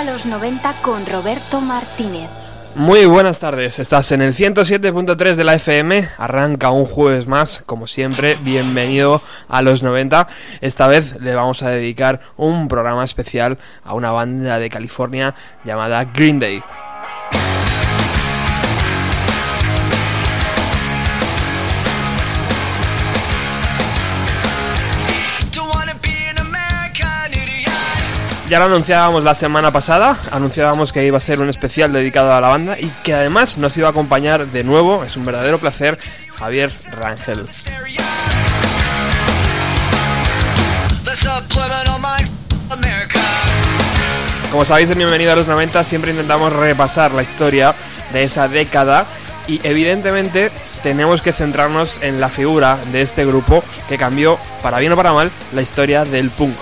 A los 90 con Roberto Martínez. Muy buenas tardes, estás en el 107.3 de la FM, arranca un jueves más, como siempre, bienvenido a los 90. Esta vez le vamos a dedicar un programa especial a una banda de California llamada Green Day. Ya lo anunciábamos la semana pasada, anunciábamos que iba a ser un especial dedicado a la banda y que además nos iba a acompañar de nuevo, es un verdadero placer, Javier Rangel. Como sabéis, en Bienvenido a los 90 siempre intentamos repasar la historia de esa década y evidentemente tenemos que centrarnos en la figura de este grupo que cambió, para bien o para mal, la historia del punk.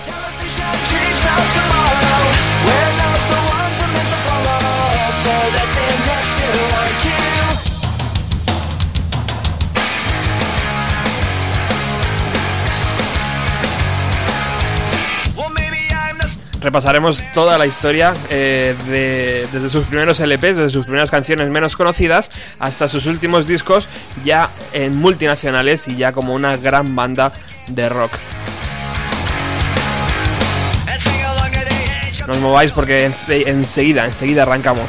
Repasaremos toda la historia eh, de- desde sus primeros LPs, desde sus primeras canciones menos conocidas, hasta sus últimos discos ya en multinacionales y ya como una gran banda de rock. No os mováis porque ense- enseguida, enseguida arrancamos.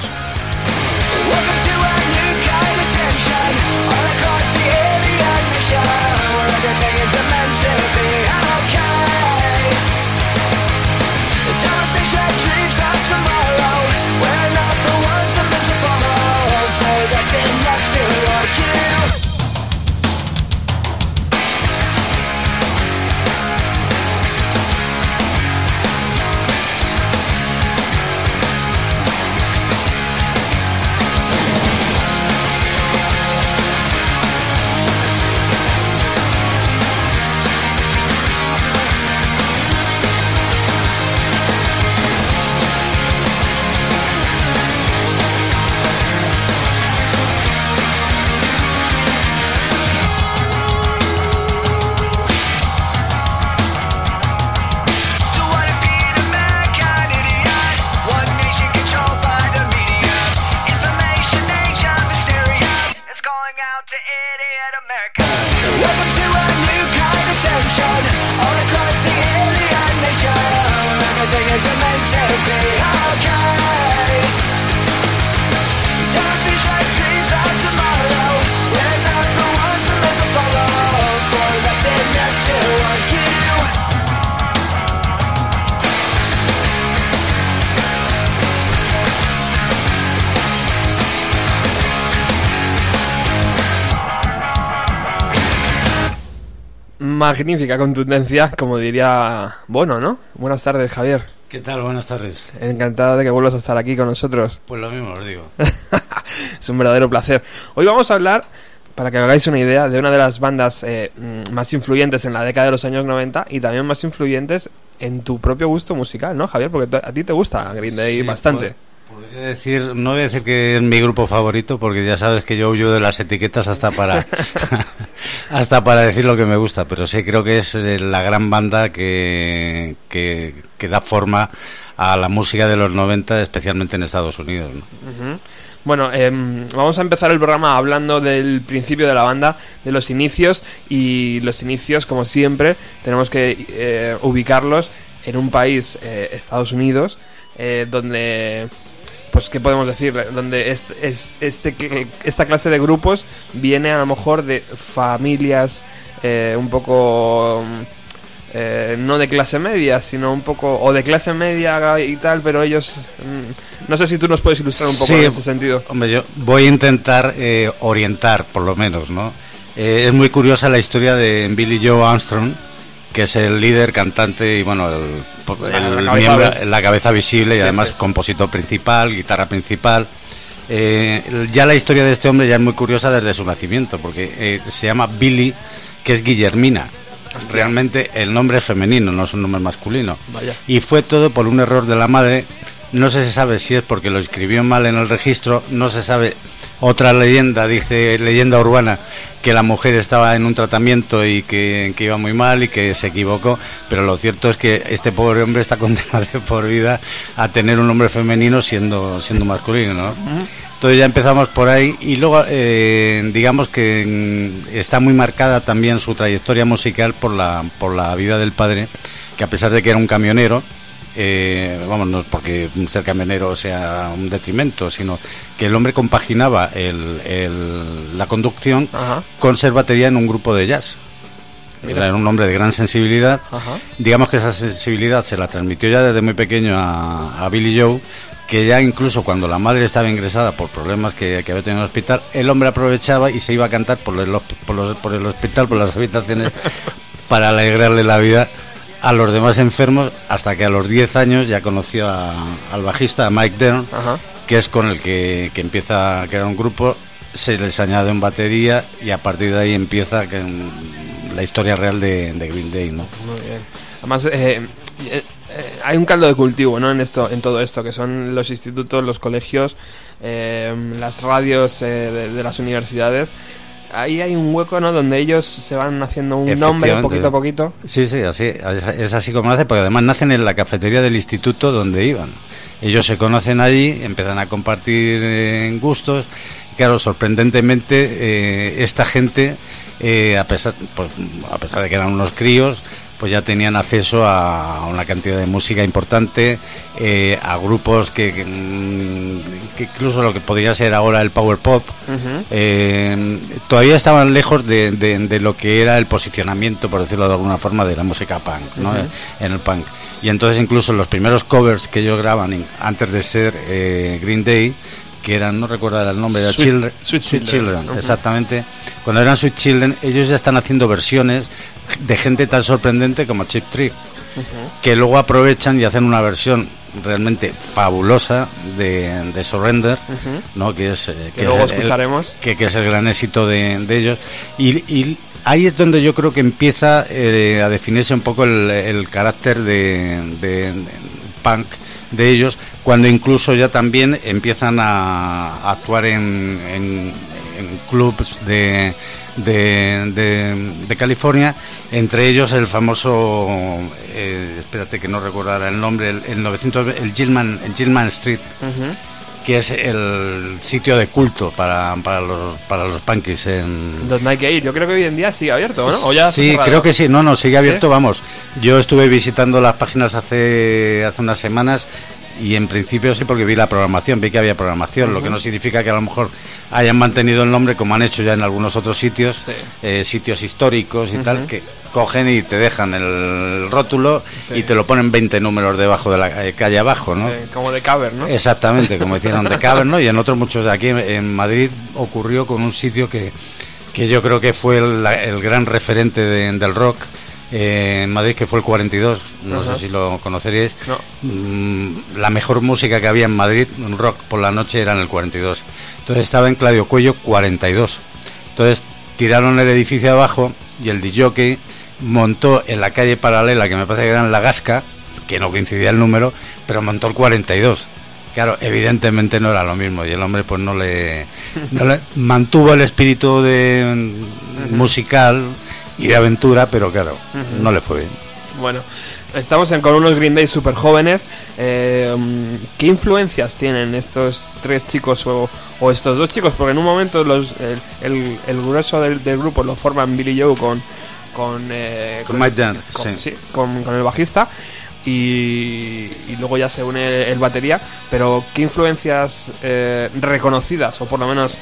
Magnífica contundencia, como diría Bono, ¿no? Buenas tardes, Javier. ¿Qué tal? Buenas tardes. Encantado de que vuelvas a estar aquí con nosotros. Pues lo mismo os digo. es un verdadero placer. Hoy vamos a hablar, para que hagáis una idea, de una de las bandas eh, mm, más influyentes en la década de los años 90 y también más influyentes en tu propio gusto musical, ¿no, Javier? Porque a ti te gusta Green Day Sí, bastante. pod- Podría decir, no voy a decir que es mi grupo favorito, porque ya sabes que yo huyo de las etiquetas hasta para hasta para decir lo que me gusta, pero sí creo que es eh, la gran banda que, que, que da forma a la música de los 90, especialmente en Estados Unidos. Bueno, em, vamos a empezar el programa hablando del principio de la banda, de los inicios y los inicios, como siempre, tenemos que eh, ubicarlos en un país, eh, Estados Unidos, eh, donde, pues, ¿qué podemos decir? Donde es, es- este, esta clase de grupos viene a lo mejor de familias eh, un poco... mm, eh, no de clase media, sino un poco, o de clase media y tal, pero ellos, mm, no sé si tú nos puedes ilustrar un poco Sí, en ese sentido. Hombre, yo voy a intentar eh, orientar, por lo menos, ¿no? Eh, es muy curiosa la historia de Billy Joe Armstrong, que es el líder, cantante y, bueno, el, pues, La- el la cabeza miembro- vis- la cabeza visible y Sí, además sí. compositor principal, guitarra principal. Eh, ya la historia de este hombre ya es muy curiosa desde su nacimiento, porque eh, se llama Billy, que es Guillermina. Realmente el nombre es femenino, no es un nombre masculino. Vaya. Y fue todo por un error de la madre. No se sabe si es porque lo escribió mal en el registro, no se sabe. Otra leyenda, dice leyenda urbana, que la mujer estaba en un tratamiento y que, que iba muy mal y que se equivocó, pero lo cierto es que este pobre hombre está condenado de por vida a tener un nombre femenino siendo, siendo masculino, ¿no? Entonces ya empezamos por ahí y luego eh, digamos que mm, está muy marcada también su trayectoria musical por la, por la vida del padre, que a pesar de que era un camionero, eh, vamos, no es porque ser camionero sea un detrimento, sino que el hombre compaginaba el- el- la conducción Ajá. con ser batería en un grupo de jazz. Mira. Era un hombre de gran sensibilidad. Ajá. Digamos que esa sensibilidad se la transmitió ya desde muy pequeño a, a Billy Joe, que ya incluso cuando la madre estaba ingresada por problemas que, que había tenido en el hospital, el hombre aprovechaba y se iba a cantar por el, por los- por el hospital, por las habitaciones, para alegrarle la vida a los demás enfermos, hasta que a los 10 años ya conoció a- al bajista, a Mike Dern, Ajá. que es con el que, que empieza a crear un grupo, se les añade en batería y a partir de ahí empieza que, mm, la historia real de, de Green Day, ¿no? Muy bien. Además, eh, eh, eh, hay un caldo de cultivo, ¿no? En esto, en todo esto, que son los institutos, los colegios, eh, las radios eh, de, de las universidades. Ahí hay un hueco, ¿no? Donde ellos se van haciendo un nombre poquito a poquito. Sí, sí, así, es así como nace, porque además nacen en la cafetería del instituto donde iban. Ellos se conocen allí, empiezan a compartir eh, gustos. Claro, sorprendentemente, eh, esta gente, eh, a, pesar, pues, a pesar de que eran unos críos, pues ya tenían acceso a una cantidad de música importante, eh, a grupos que, que, mm, que incluso lo que podría ser ahora el power pop, eh, todavía estaban lejos de, de- de lo que era el posicionamiento, por decirlo de alguna forma, de la música punk, ¿no? En el punk. Y entonces incluso los primeros covers que ellos graban antes de ser eh, Green Day, que eran, no recuerdo el nombre, era Sweet- Children, Sweet Children. Exactamente. Cuando eran Sweet Children, ellos ya están haciendo versiones de gente tan sorprendente como Chip Trick, que luego aprovechan y hacen una versión realmente fabulosa de, de Surrender. ¿no? que es, eh, Que es luego el- escucharemos. que, que es el gran éxito de, de ellos. Y, y ahí es donde yo creo que empieza eh, a definirse un poco el, el carácter de- de punk de ellos, cuando incluso ya también empiezan a, a actuar en, en, en clubs de, de, de- de California, entre ellos el famoso, eh, espérate que no recuerdo ahora el nombre, el, el 900, el Gilman, el Gilman Street, que es el sitio de culto para, para los para los punkies en Donde hay que ir. Yo creo que hoy en día sigue abierto, ¿no? O ya está sí creo que sí no no sigue abierto ¿Sí? vamos yo estuve visitando las páginas hace hace unas semanas y en principio sí porque vi la programación vi que había programación lo que no significa que a lo mejor hayan mantenido el nombre como han hecho ya en algunos otros sitios Sí. eh, sitios históricos y tal que cogen y te dejan el rótulo Sí. y te lo ponen 20 números debajo de la eh, calle abajo no Sí, como de cover, ¿no? Exactamente, como hicieron de Cavern, ¿no? Y en otros muchos de aquí en- Madrid ocurrió con un sitio que, que yo creo que fue el, el gran referente de- del rock eh, en Madrid, que fue el 42, no sé si lo conoceríais. No. Mm, la mejor música que había en Madrid, un rock por la noche, era en el 42. Entonces estaba en Claudio Cuello 42. Entonces tiraron el edificio abajo y el DJ montó en la calle paralela, que me parece que era en La Gasca, que no coincidía el número, pero montó el 42. Claro, evidentemente no era lo mismo y el hombre pues no le, no le- mantuvo el espíritu de musical y de aventura, pero claro, no le fue bien. Bueno, estamos en- con unos Green Day super jóvenes. Eh, mm, ¿Qué influencias tienen estos tres chicos o, o estos dos chicos? Porque en un momento los, el, el- el grueso del, del grupo lo forman Billy Joe con con, eh, Con Mike Dunn, con- sí. sí, con- con el bajista. Y, y luego ya se une el batería. Pero ¿qué influencias eh, reconocidas o por lo menos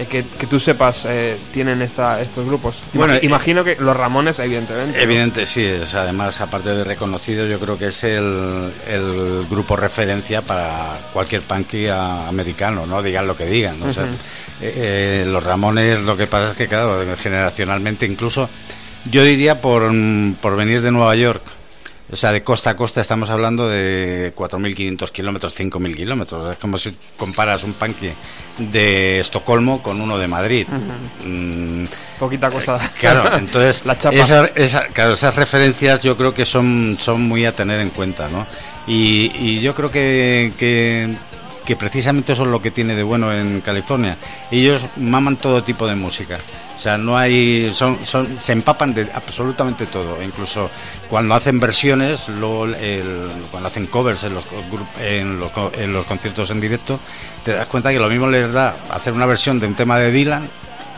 eh, que, que tú sepas eh, tienen esta, estos grupos? Bueno, eh, imagino que los Ramones, evidentemente. ¿no? Evidente, sí, es además, aparte de reconocido, yo creo que es el, el grupo referencia para cualquier punky americano, ¿no? Digan lo que digan. ¿no? O sea, Ujú. eh, eh, los Ramones, lo que pasa es que, claro, generacionalmente, incluso, yo diría por, mm, por venir de Nueva York, o sea, de costa a costa estamos hablando de 4.500 kilómetros, 5.000 kilómetros. Es como si comparas un punky de Estocolmo con uno de Madrid. Mm, Poquita cosa. Claro, entonces La chapa. esa- esa- claro, esas referencias yo creo que son, son muy a tener en cuenta, ¿no? Y, y yo creo que, que, que precisamente eso es lo que tiene de bueno en California. Ellos maman todo tipo de música. O sea, no hay, son, son, se empapan de absolutamente todo. Incluso cuando hacen versiones, cuando hacen covers en los, en, los, en los conciertos en directo, te das cuenta que lo mismo les da hacer una versión de un tema de Dylan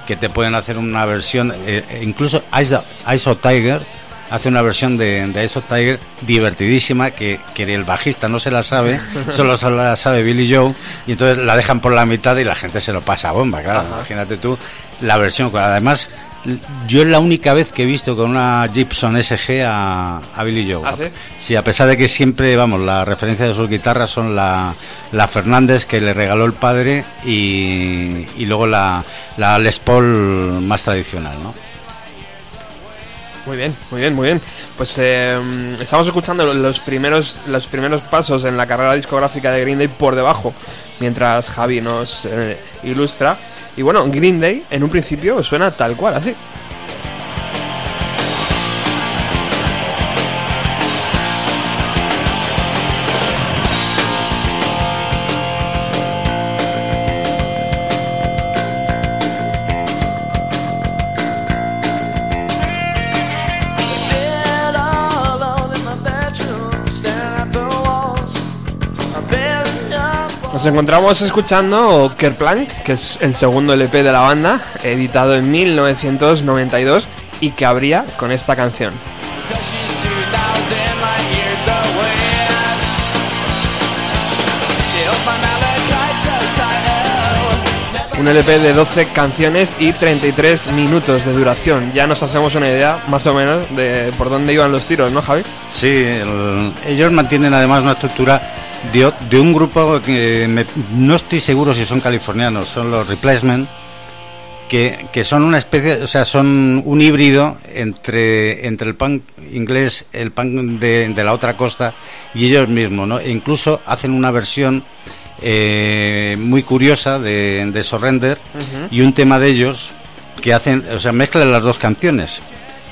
que te pueden hacer una versión, eh, eh, incluso Ice, Ice of Tiger hace una versión de, de Ice of Tiger divertidísima que, que el bajista no se la sabe, solo se la sabe Billy Joe y entonces la dejan por la mitad y la gente se lo pasa a bomba, claro, imagínate tú la versión, además yo es la única vez que he visto con una Gibson SG a, a Billy Joe. ¿Ah, sí? Sí, a pesar de que siempre, vamos, la referencia de sus guitarras son la, la Fernández que le regaló el padre y, y luego la, la Les Paul más tradicional, ¿no? Muy bien, muy bien, muy bien. Pues eh, estamos escuchando los primeros, los primeros pasos en la carrera discográfica de Green Day por debajo, mientras Javi nos eh, ilustra. Y bueno, Green Day en un principio suena tal cual, así. Nos encontramos escuchando Kerplank, que es el segundo LP de la banda, editado en 1992 y que abría con esta canción. because she's 2,000 light years away. She holds my malachite so tight. Un LP de 12 canciones y 33 minutos de duración. Ya nos hacemos una idea, más o menos, de por dónde iban los tiros, ¿no, Javi? Sí, el- ellos mantienen además una estructura de, un grupo que me- no estoy seguro si son californianos, son los Replacement, que, que son una especie, o sea, son un híbrido entre, entre el punk inglés, el punk de, de la otra costa y ellos mismos, ¿no? E incluso hacen una versión eh, muy curiosa de, de Surrender y un tema de ellos que hacen, o sea, mezclan las dos canciones.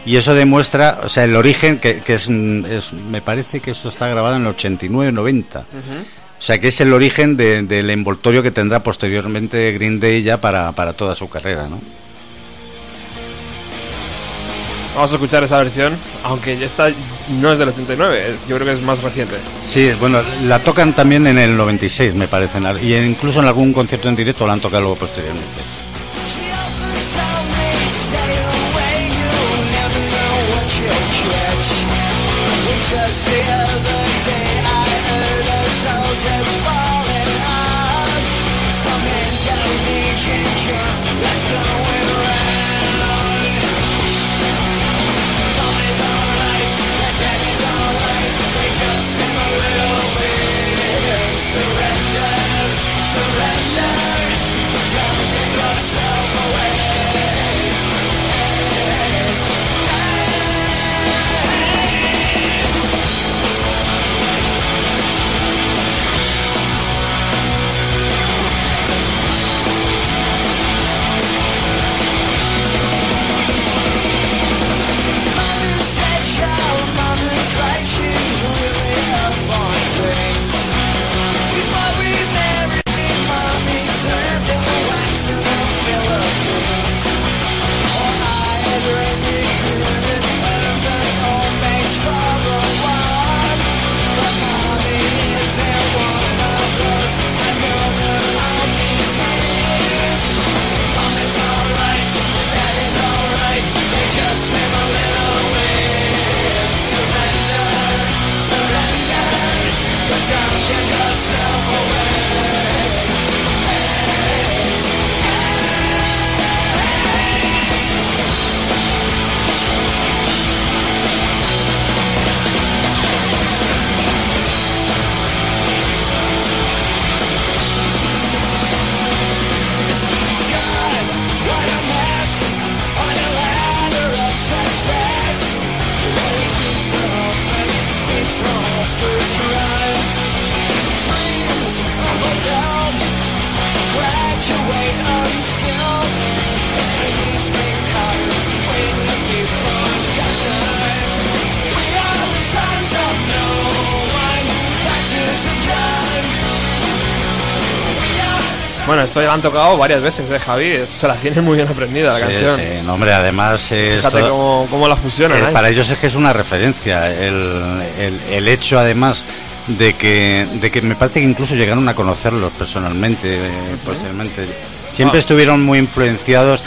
Y eso demuestra, o sea, el origen, que, que es, es- me parece que esto está grabado en el 89-90. O sea, que es el origen de- del envoltorio que tendrá posteriormente Green Day ya para, para toda su carrera, ¿no? Vamos a escuchar esa versión, aunque esta no es del 89, yo creo que es más reciente. Sí, bueno, la tocan también en el 96, me parece, y incluso en algún concierto en directo la han tocado luego posteriormente. Esto ya lo han tocado varias veces, ¿eh, Javi? Se la tiene muy bien aprendida la Sí, canción. sí, no, hombre, además es Fíjate cómo, cómo la fusionan. Eh, ¿eh? para ellos es que es una referencia. El, el- el hecho, además, de que, de que me parece que incluso llegaron a conocerlos personalmente, eh, posteriormente. Siempre Ah. estuvieron muy influenciados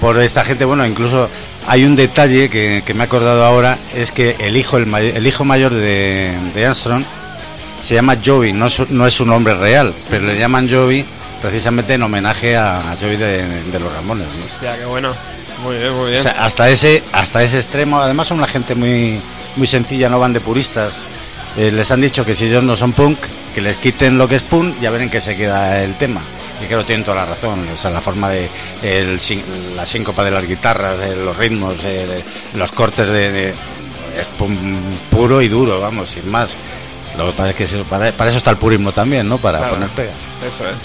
por esta gente. Bueno, incluso hay un detalle que, que me he acordado ahora, es que el hijo, el, may- el hijo mayor de, de Armstrong se llama Joey, no es, no es un nombre real, pero le llaman Joey precisamente en homenaje a, a Joey de, de los Ramones. ¿no? Hostia, qué bueno. Muy bien, muy bien. O sea, hasta ese, hasta ese extremo, además son una gente muy, muy sencilla, no van de puristas. Eh, les han dicho que si ellos no son punk, que les quiten lo que es punk, ya ven en qué se queda el tema. Y creo que tienen toda la razón. O sea, la forma de el, la síncopa de las guitarras, eh, los ritmos, eh, los cortes de, de- es punk puro y duro, vamos, sin más. Lo que pasa es que para, para eso está el purismo también, ¿no? Para Claro. poner pegas. Eso es.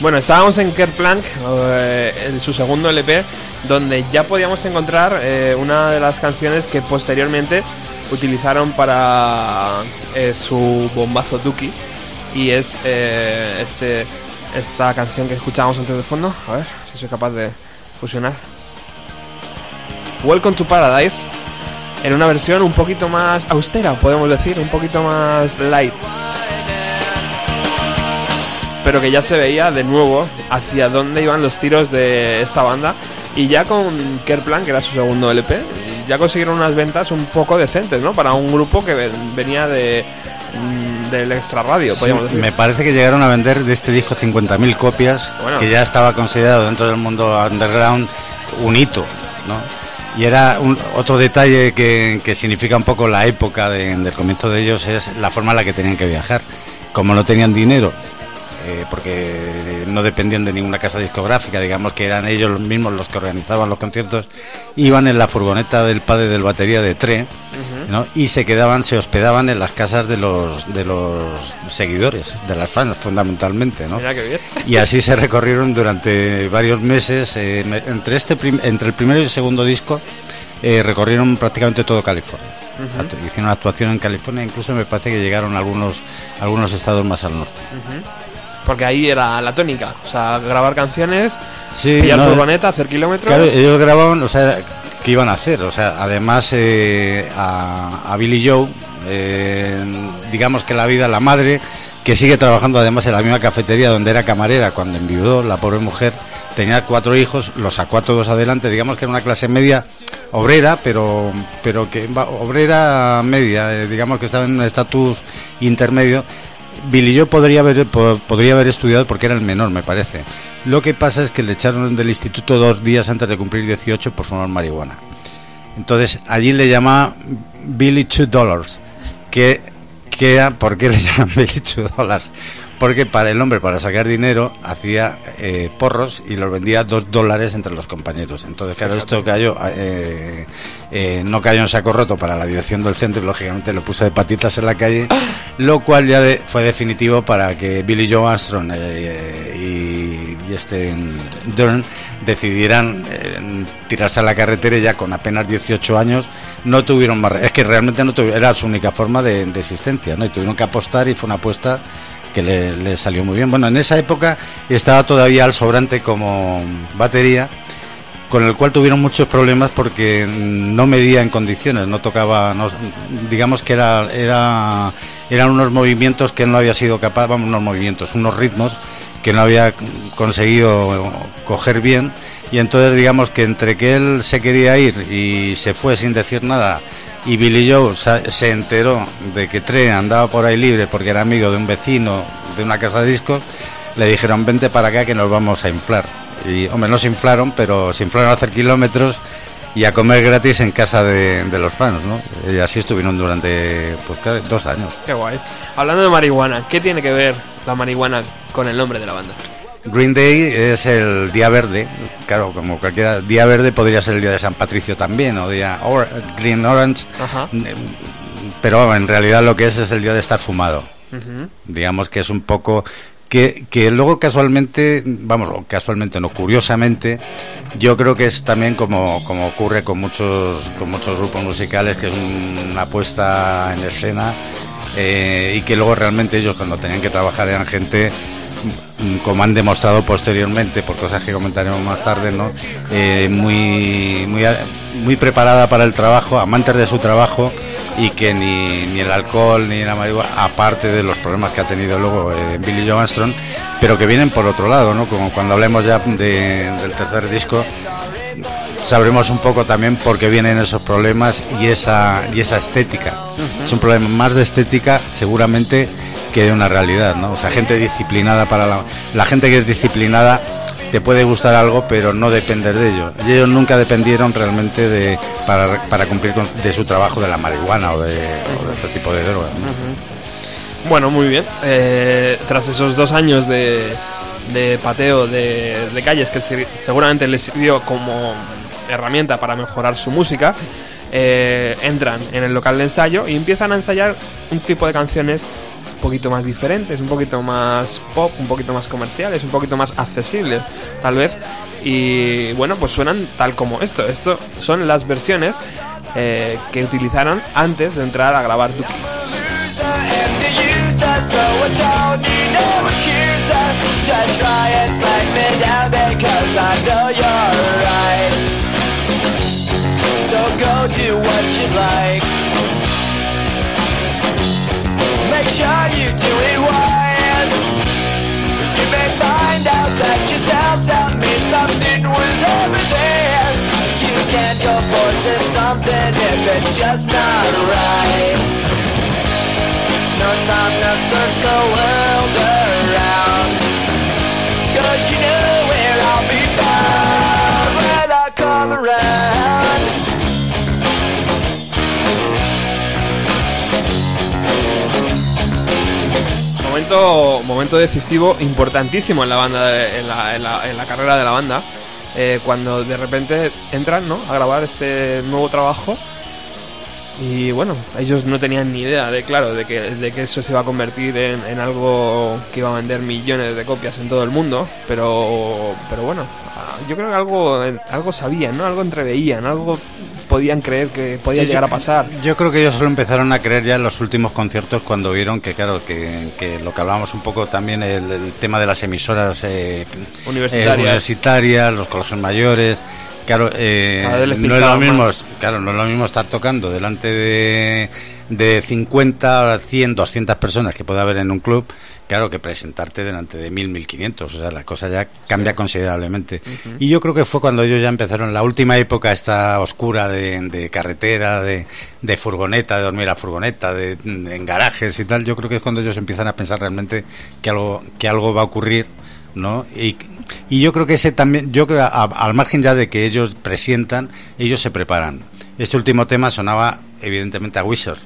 Bueno, estábamos en Kerplank, eh, en su segundo LP, donde ya podíamos encontrar eh, una de las canciones que posteriormente utilizaron para eh, su bombazo Duki. Y es eh, este, esta canción que escuchábamos antes de fondo. A ver si soy capaz de fusionar. Welcome to Paradise. En una versión un poquito más austera, podemos decir, un poquito más light pero que ya se veía de nuevo hacia dónde iban los tiros de esta banda. Y ya con Kerplan, que era su segundo LP, ya consiguieron unas ventas un poco decentes, ¿no? Para un grupo que ven- venía de mm, del extra radio, Sí, decir. me parece que llegaron a vender de este disco 50.000 copias, Bueno. que ya estaba considerado dentro del mundo underground un hito, ¿no? Y era un, otro detalle que, que significa un poco la época de- del comienzo de ellos es la forma en la que tenían que viajar. Como no tenían dinero, eh, porque no dependían de ninguna casa discográfica, digamos que eran ellos los mismos los que organizaban los conciertos, iban en la furgoneta del padre del batería de Tre, ¿no? y se quedaban, se hospedaban en las casas de los de los seguidores, de las fans fundamentalmente, ¿no? Mira qué bien. Y así se recorrieron durante varios meses, eh, entre este entre el primero y el segundo disco eh, recorrieron prácticamente todo California. Hicieron actuación en California, incluso me parece que llegaron a algunos algunos estados más al norte. Porque ahí era la tónica. O sea, grabar canciones, Sí, pillar no, furgoneta, hacer kilómetros. Claro, ellos grababan, o sea, ¿qué iban a hacer? O sea, además eh, a, a Billy Joe, eh, digamos que la vida, la madre, que sigue trabajando además en la misma cafetería donde era camarera cuando enviudó, la pobre mujer, tenía cuatro hijos, los sacó a todos adelante, digamos que era una clase media obrera, pero, pero que obrera media, eh, digamos que estaba en un estatus intermedio. Billy Joe podría haber, po- podría haber estudiado porque era el menor, me parece. Lo que pasa es que le echaron del instituto dos días antes de cumplir 18 por fumar marihuana. Entonces allí le llama Billy Two Dollars. Que, ¿Por qué le llaman Billy Two Dollars? Porque para el hombre, para sacar dinero, hacía eh, porros y los vendía dos dólares entre los compañeros. Entonces, claro, esto cayó, eh, eh, no cayó en saco roto para la dirección del centro y lógicamente lo puso de patitas en la calle, lo cual ya de- fue definitivo para que Billy Joe Armstrong eh, y, y este Dern decidieran eh, tirarse a la carretera y ya con apenas 18 años no tuvieron más. Es que realmente no tuvieron, era su única forma de, de existencia, ¿no? Y tuvieron que apostar y fue una apuesta que le, salió muy bien. Bueno, en esa época estaba todavía al sobrante como batería, con el cual tuvieron muchos problemas porque no medía en condiciones, no tocaba, no- digamos que era, era, eran unos movimientos que no había sido capaz, vamos, unos movimientos, unos ritmos que no había conseguido coger bien y entonces digamos que entre que él se quería ir y se fue sin decir nada y Billy Joe se enteró de que Trey andaba por ahí libre porque era amigo de un vecino de una casa de discos, le dijeron vente para acá que nos vamos a inflar. Y hombre, no se inflaron, pero se inflaron a hacer kilómetros y a comer gratis en casa de, los fans, ¿no? Y así estuvieron durante pues, dos años. Qué guay. Hablando de marihuana, ¿qué tiene que ver la marihuana con el nombre de la banda? Green Day es el día verde, claro, como cualquier día verde podría ser el día de San Patricio también, o día or- Green Orange, Ajá. pero en realidad lo que es es el día de estar fumado. Digamos que es un poco que, que luego casualmente, vamos, casualmente no, curiosamente, yo creo que es también como, como ocurre con muchos, con muchos grupos musicales, que es un- una puesta en escena eh, y que luego realmente ellos cuando tenían que trabajar eran gente mm, como han demostrado posteriormente, por cosas que comentaremos más tarde, ¿no? Eh, muy, muy, muy preparada para el trabajo, amantes de su trabajo y que ni, ni el alcohol ni la marihuana, aparte de los problemas que ha tenido luego eh, Billy Joe Armstrong, pero que vienen por otro lado, ¿no? Como cuando hablemos ya de- del tercer disco, sabremos un poco también por qué vienen esos problemas y esa, y esa estética. Es un problema más de estética seguramente que de una realidad, ¿no? O sea, gente disciplinada para la, gente que es disciplinada te puede gustar algo, pero no depender de ello. Y ellos nunca dependieron realmente de para, cumplir con, de su trabajo de la marihuana o de, otro tipo de drogas. ¿no? Bueno, muy bien. Eh, tras esos dos años de, pateo de, calles que se- seguramente les sirvió como herramienta para mejorar su música, eh, entran en el local de ensayo y empiezan a ensayar un tipo de canciones un poquito más diferentes, un poquito más pop, un poquito más comerciales, un poquito más accesibles, tal vez. Y bueno, pues suenan tal como esto. Esto son las versiones eh, que utilizaron antes de entrar a grabar Duki. So go do what you like. Sure you do it wise. You may find out that yourself out means nothing was ever there. You can't go forcing something if it's just not right. No time to search the world around Momento, decisivo importantísimo en la banda, en, la, en la- en la carrera de la banda, eh, cuando de repente entran ¿no? a grabar este nuevo trabajo y bueno, ellos no tenían ni idea de claro de que, de que eso se iba a convertir en, en algo que iba a vender millones de copias en todo el mundo, pero pero bueno, ah, yo creo que algo algo sabían, ¿no? Algo entreveían, algo podían creer que podía Sí, llegar a pasar. Yo creo que ellos solo empezaron a creer ya en los últimos conciertos cuando vieron que, claro, que, que lo que hablábamos un poco también, el, el tema de las emisoras eh, Universitarias. eh, universitarias, los colegios mayores. Claro, eh, no es lo mismo, más. claro, no es lo mismo estar tocando delante de, de 50, 100, 200 personas que puede haber en un club, claro, que presentarte delante de 1000, 1500, o sea, la cosa ya cambia considerablemente. Y yo creo que fue cuando ellos ya empezaron la última época esta oscura de, de carretera, de, de furgoneta, de dormir a furgoneta, de- en garajes y tal, yo creo que es cuando ellos empiezan a pensar realmente que algo, que algo va a ocurrir. ¿No? Y, y yo creo que ese también, yo creo, a- al margen ya de que ellos presientan, ellos se preparan. Este último tema sonaba evidentemente a Wizard.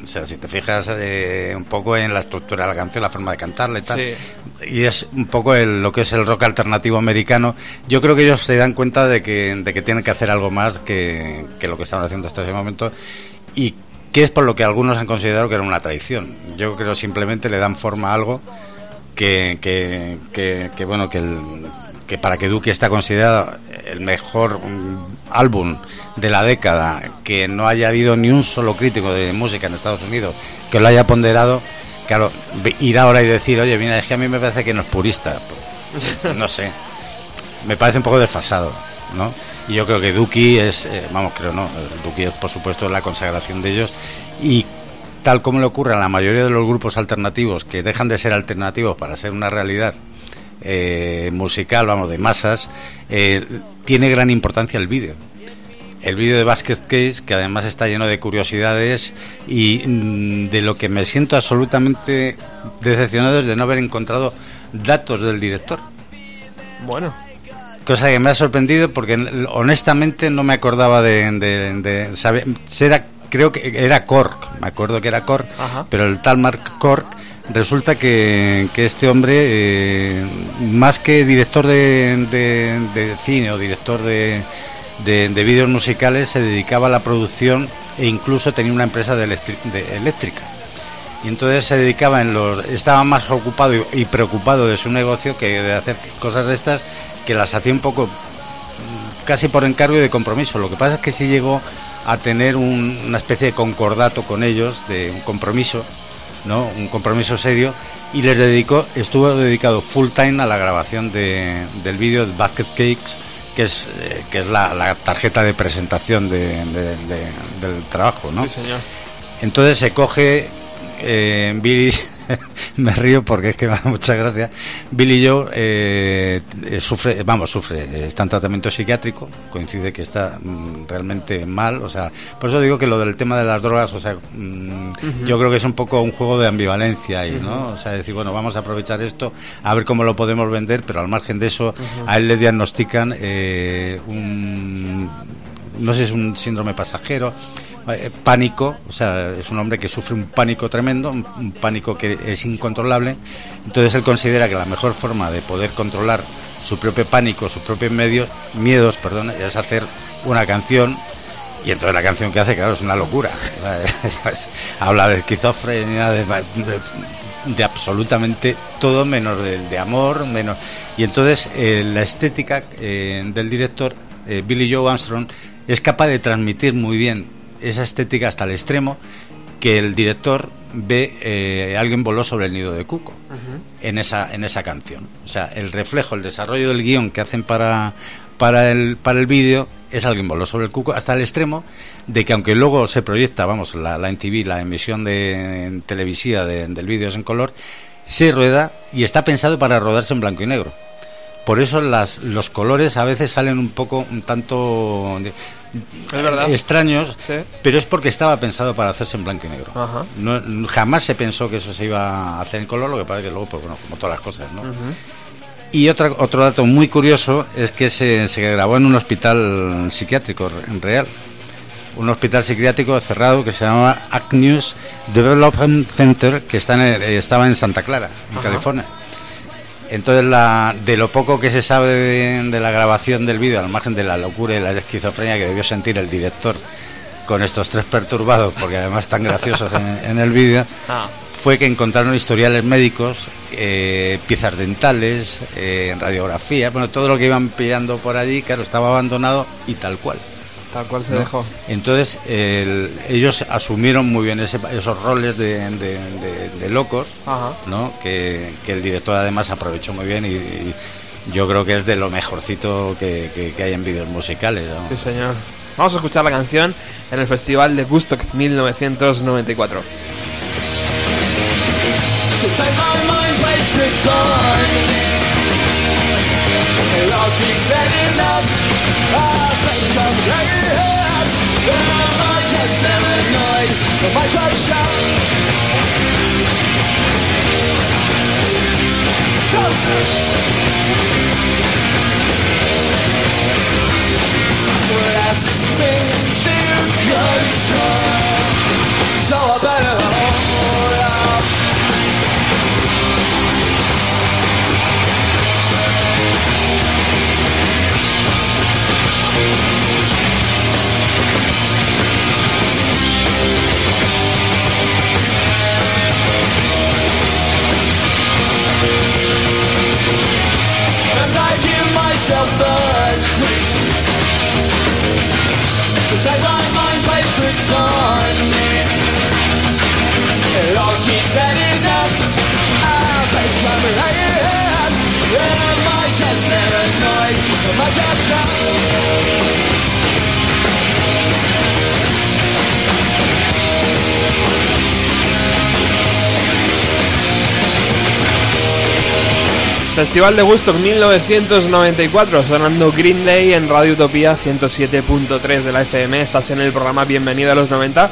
O sea, si te fijas eh, un poco en la estructura de la canción, la forma de cantarla y tal. Sí. Y es un poco el- lo que es el rock alternativo americano. Yo creo que ellos se dan cuenta de que, de que tienen que hacer algo más que, que lo que estaban haciendo hasta ese momento. Y que es por lo que algunos han considerado que era una traición. Yo creo simplemente le dan forma a algo que, que, que- bueno que, el- que para que Duki está considerado el mejor mm, álbum de la década que no haya habido ni un solo crítico de música en Estados Unidos que lo haya ponderado claro ir ahora y decir oye mira es que a mí me parece que no es purista no sé. Me parece un poco desfasado ¿no? y yo creo que Duki es eh, vamos creo no Duki es por supuesto la consagración de ellos. Y tal como le ocurre a la mayoría de los grupos alternativos que dejan de ser alternativos para ser una realidad eh, musical, vamos, de masas, eh, tiene gran importancia el vídeo. El vídeo de Basket Case, que además está lleno de curiosidades y mm, de lo que me siento absolutamente decepcionado es de no haber encontrado datos del director. Bueno, Cosa que me ha sorprendido porque honestamente no me acordaba de... de, de- sabe- era- creo que era Cork, me acuerdo que era Cork, Ajá. pero el tal Mark Cork resulta que, que este hombre, eh, más que director de, de- de cine o director de, de, de vídeos musicales, se dedicaba a la producción e incluso tenía una empresa de eléctrica. Y entonces se dedicaba en los. Estaba más ocupado y, y preocupado de su negocio que de hacer cosas de estas que las hacía un poco mm, casi por encargo y de compromiso. Lo que pasa es que sí llegó a tener un- una especie de concordato con ellos, de un compromiso, ¿no? Un compromiso serio y les dedicó, estuvo dedicado full time a la grabación de- del vídeo de Basket Cakes, que es, eh, que es la, la tarjeta de presentación de- de- de- del trabajo, ¿no? Sí, señor. Entonces se coge eh, Billy, me río porque es que me da mucha gracia. Billy Joe eh, eh, sufre, vamos, sufre, eh, está en tratamiento psiquiátrico, coincide que está mm, realmente mal, o sea, por eso digo que lo del tema de las drogas, o sea, mm, yo creo que es un poco un juego de ambivalencia ahí, ¿no? O sea, decir, bueno, vamos a aprovechar esto, a ver cómo lo podemos vender, pero al margen de eso, a él le diagnostican eh, un, no sé, es un síndrome pasajero, eh, pánico, o sea, es un hombre que sufre un pánico tremendo, un, pánico que es incontrolable. Entonces él considera que la mejor forma de poder controlar su propio pánico, sus propios medios, miedos, perdón, es hacer una canción. Y entonces la canción que hace, claro, es una locura. Habla de esquizofrenia, de, de- de absolutamente todo menos de, amor, menos. Y entonces eh, la estética eh, del director, Billy Joe Armstrong, es capaz de transmitir muy bien esa estética hasta el extremo que el director ve eh, alguien voló sobre el nido de cuco en esa en esa canción. O sea el reflejo el desarrollo del guion que hacen para para el para el vídeo es alguien voló sobre el cuco hasta el extremo de que aunque luego se proyecta vamos la, la NTV la emisión de en televisiva de- del vídeo es en color se rueda y está pensado para rodarse en blanco y negro. Por eso las, los colores a veces salen un poco un tanto Es verdad. extraños Sí. pero es porque estaba pensado para hacerse en blanco y negro. Ajá. No, jamás se pensó que eso se iba a hacer en color, lo que pasa es que luego, pues bueno, como todas las cosas, ¿no? Y otra, otro dato muy curioso es que se, se grabó en un hospital psiquiátrico en real. Un hospital psiquiátrico cerrado que se llama Agnews Development Center, que está en el- estaba en Santa Clara, en California. Entonces, la, de lo poco que se sabe de, de la grabación del vídeo, al margen de la locura y la esquizofrenia que debió sentir el director con estos tres perturbados, porque además están graciosos en, en el vídeo, Ah. fue que encontraron historiales médicos, eh, piezas dentales, eh, radiografía, bueno, todo lo que iban pillando por allí, claro, estaba abandonado y tal cual. Tal cual se ¿no? dejó. Entonces, el- ellos asumieron muy bien ese- esos roles de, de- de- de locos, Ajá. ¿no? que, que el director además aprovechó muy bien y, y yo creo que es de lo mejorcito que, que- que hay en vídeos musicales. ¿no? Sí, señor. Vamos a escuchar la canción en el Festival de Woodstock 1994. Sometimes my mind plays tricks on It all keeps adding up I think I'm getting hurt And I just paranoid If I try to shout Grasping to control give myself the creeps Sometimes my mind plays tricks on me It all keeps adding up I face my head Am I just paranoid? Am I Festival de Woodstock 1994, sonando Green Day en Radio Utopía 107.3 de la FM. Estás en el programa Bienvenido a los 90.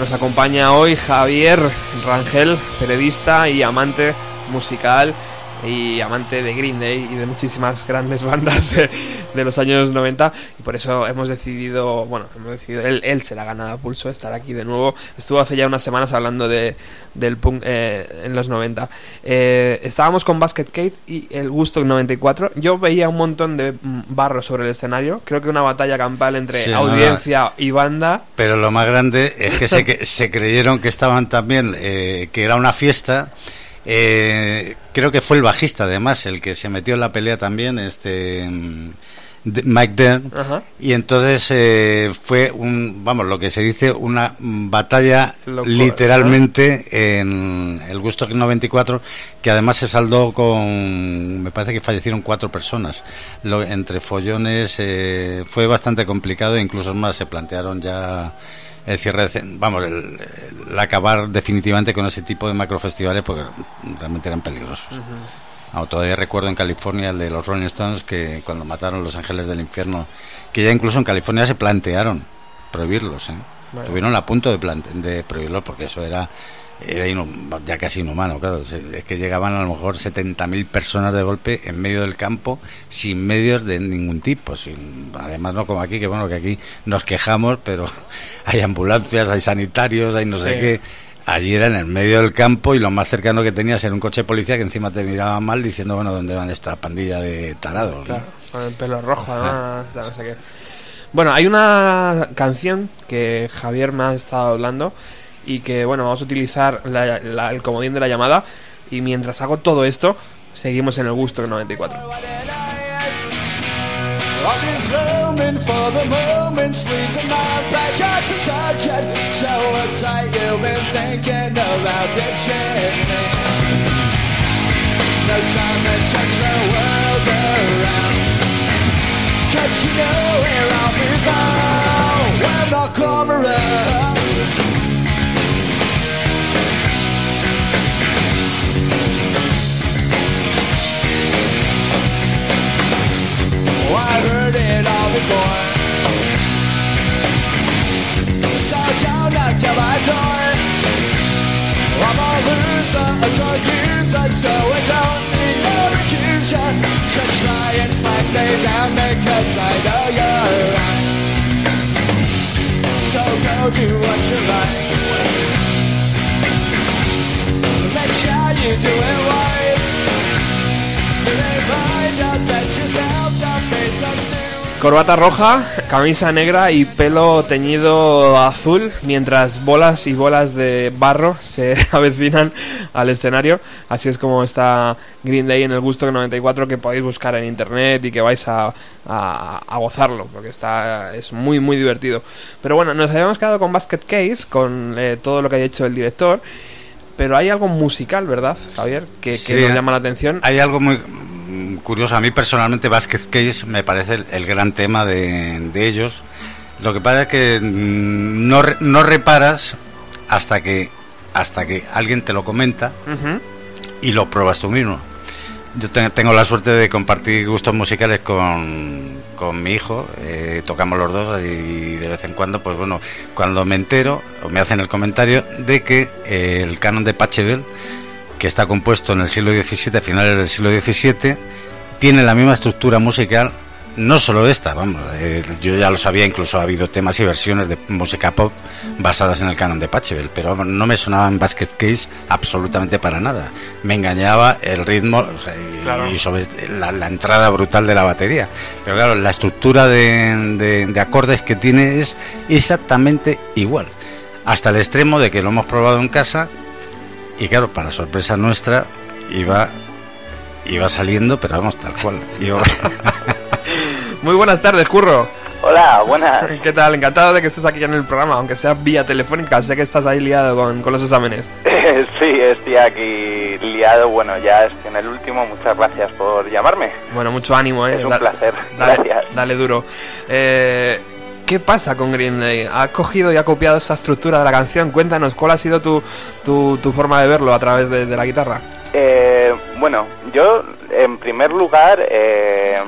Nos acompaña hoy Javier Rangel, periodista y amante musical y amante de Green Day y de muchísimas grandes bandas de, los años 90 y por eso hemos decidido, bueno, hemos decidido, él, él se la ha ganado a pulso estar aquí de nuevo. Estuvo hace ya unas semanas hablando de, del punk eh, en los 90. Eh, estábamos con Basket Case y el Gusto 94. Yo veía un montón de mm, barro sobre el escenario. Creo que una batalla campal entre Sí, audiencia y banda. Pero lo más grande es que se, que se creyeron que estaban también, eh, que era una fiesta. Eh, creo que fue el bajista, además, el que se metió en la pelea también. Este, mm, Mike Dern, Ajá. y entonces eh, fue un, vamos, lo que se dice, una batalla Locura, literalmente en el Gusto 94, que además se saldó con, me parece que fallecieron cuatro personas. Lo, entre follones eh, fue bastante complicado, incluso más se plantearon ya el cierre, de vamos, el, el acabar definitivamente con ese tipo de macrofestivales porque realmente eran peligrosos. Ah, todavía recuerdo en California el de los Rolling Stones que cuando mataron Los Ángeles del Infierno, que ya incluso en California se plantearon prohibirlos, ¿eh? Estuvieron a punto de, de prohibirlos porque eso era, era ya casi inhumano, claro. Es que llegaban a lo mejor 70.000 personas de golpe en medio del campo sin medios de ningún tipo. Sin, además, no como aquí, que bueno, que aquí nos quejamos, pero hay ambulancias, hay sanitarios, hay no sé qué. Allí era en el medio del campo y lo más cercano que tenías era un coche de policía que encima te miraba mal diciendo, bueno, ¿dónde van esta pandilla de tarados? no? Claro, con el pelo rojo, además, no sé qué. Bueno, hay una canción que Javier me ha estado hablando y que, bueno, vamos a utilizar la- el comodín de la llamada y mientras hago todo esto, seguimos en el gusto 94. I've been roaming for the moment, squeezing my back out to target. So uptight you've been thinking about ditching me. No time to touch the world around. Cause you know where I'll be found when I come around. I heard it all before. So don't knock my door. I'm a loser, a drug user, so I don't need no accuser to try and slap me down because I know you're right. So go do what you like. Make sure you do it wise. Corbata roja, camisa negra y pelo teñido azul, mientras bolas y bolas de barro se avecinan al escenario. Así es como está Green Day en el Gusto 94 que podéis buscar en internet y que vais a, gozarlo, porque está es muy muy divertido. Pero bueno, nos habíamos quedado con Basket Case, con eh, todo lo que ha hecho el director. Pero hay algo musical, ¿verdad, Javier? Que, que nos llama la atención. Hay algo muy curioso. A mí personalmente Basket Case me parece el, el gran tema de, de ellos. Lo que pasa es que mm, no, no reparas hasta que, hasta que alguien te lo comenta y lo pruebas tú mismo. Yo te- tengo la suerte de compartir gustos musicales con, con mi hijo, eh, tocamos los dos y de vez en cuando, pues bueno, cuando me entero o me hacen el comentario de que eh, el canon de Pachelbel, que está compuesto en el siglo XVII, a finales del siglo XVII, tiene la misma estructura musical, no solo esta, vamos, eh, yo ya lo sabía, incluso ha habido temas y versiones de música pop basadas en el canon de Pachelbel, pero vamos, no me sonaba en Basket Case absolutamente para nada. Me engañaba el ritmo o sea, y, Claro. y sobre la, la entrada brutal de la batería. Pero claro, la estructura de, de- de acordes que tiene es exactamente igual. Hasta el extremo de que lo hemos probado en casa y claro, para sorpresa nuestra, iba, iba saliendo, pero vamos, tal cual. Iba- Muy buenas tardes, Curro. Hola, buenas. ¿Qué tal? Encantado de que estés aquí en el programa, aunque sea vía telefónica. Sé que estás ahí liado con, con los exámenes. sí, estoy aquí liado. Bueno, ya estoy en el último. Muchas gracias por llamarme. Bueno, mucho ánimo, ¿eh? Es un Da- placer. Dale, Gracias. dale duro. Eh, ¿Qué pasa con Green Day? ¿Ha cogido y ha copiado esa estructura de la canción? Cuéntanos, ¿cuál ha sido tu, tu, tu forma de verlo a través de, de la guitarra? Eh, bueno, yo en primer lugar eh,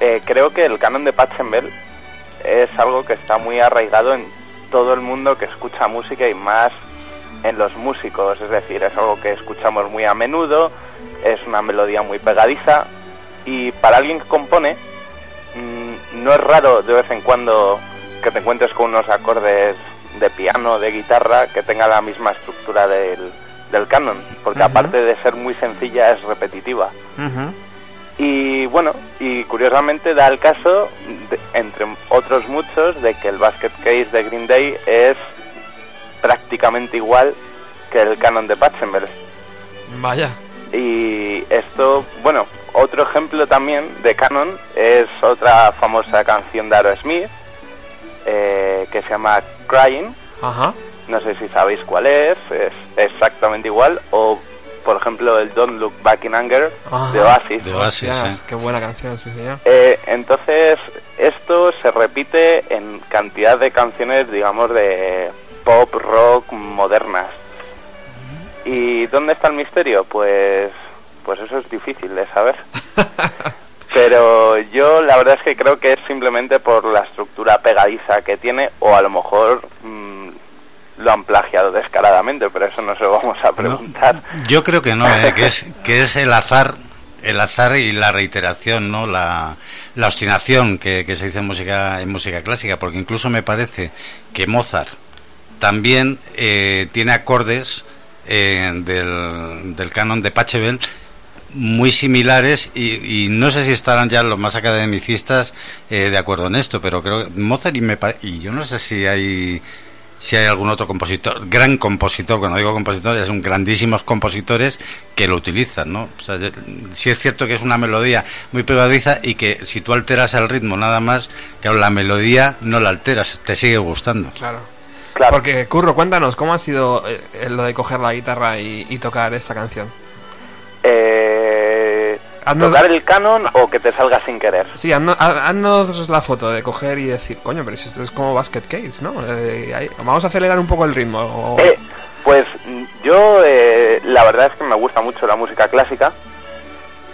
eh, creo que el canon de Pachelbel es algo que está muy arraigado en todo el mundo que escucha música y más en los músicos. Es decir, es algo que escuchamos muy a menudo, es una melodía muy pegadiza y para alguien que compone mm, no es raro de vez en cuando que te encuentres con unos acordes de piano, de guitarra, que tenga la misma estructura del, del canon, porque aparte de ser muy sencilla es repetitiva. Y bueno, y curiosamente da el caso, de- entre otros muchos, de que el Basket Case de Green Day es prácticamente igual que el canon de Pachelbel. Vaya. Y esto, bueno, otro ejemplo también de canon es otra famosa canción de Aerosmith eh, que se llama Crying. Ajá. No sé si sabéis cuál es, es exactamente igual. O, por ejemplo, el Don't Look Back in Anger Ajá. de Oasis. De Oasis. Qué buena canción, sí, señor. Eh, entonces, esto se repite en cantidad de canciones, digamos, de pop, rock, modernas. ¿Y dónde está el misterio? Pues, pues eso es difícil de saber. Pero yo la verdad es que creo que es simplemente por la estructura pegadiza que tiene o a lo mejor mm, lo han plagiado descaradamente, pero eso no se lo vamos a No, preguntar. yo creo que no, eh, que es que es el azar, el azar y la reiteración, no, la, la obstinación que, que se dice en música en música clásica, porque incluso me parece que Mozart también eh, tiene acordes eh, del, del canon de Pachelbel muy similares y, y no sé si estarán ya los más academicistas eh, de acuerdo en esto, pero creo que Mozart y, me y yo no sé si hay si hay algún otro compositor, gran compositor, cuando digo compositor, son grandísimos compositores que lo utilizan, ¿no? O sea, sí es cierto que es una melodía muy pegadiza y que si tú alteras el ritmo nada más, claro, la melodía no la alteras, te sigue gustando. Claro. Claro. Porque, Curro, cuéntanos, ¿cómo ha sido eh, lo de coger la guitarra y, y tocar esta canción? Eh, Haznos- ¿Tocar el canon o que te salga sin querer? Sí, hazno- ha- haznos la foto de coger y decir, coño, pero si esto es como Basket Case, ¿no? Eh, ahí- vamos a acelerar un poco el ritmo. o- Eh, pues yo eh, la verdad es que me gusta mucho la música clásica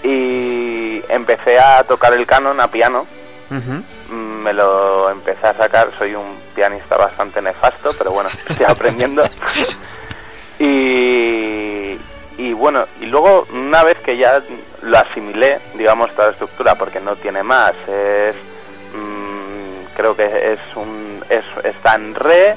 y empecé a tocar el canon a piano. Me lo empecé a sacar, soy un pianista bastante nefasto, pero bueno, estoy aprendiendo. y, y bueno, y luego una vez que ya lo asimilé, digamos, toda la estructura, porque no tiene más, es mm, creo que es un es, está en re,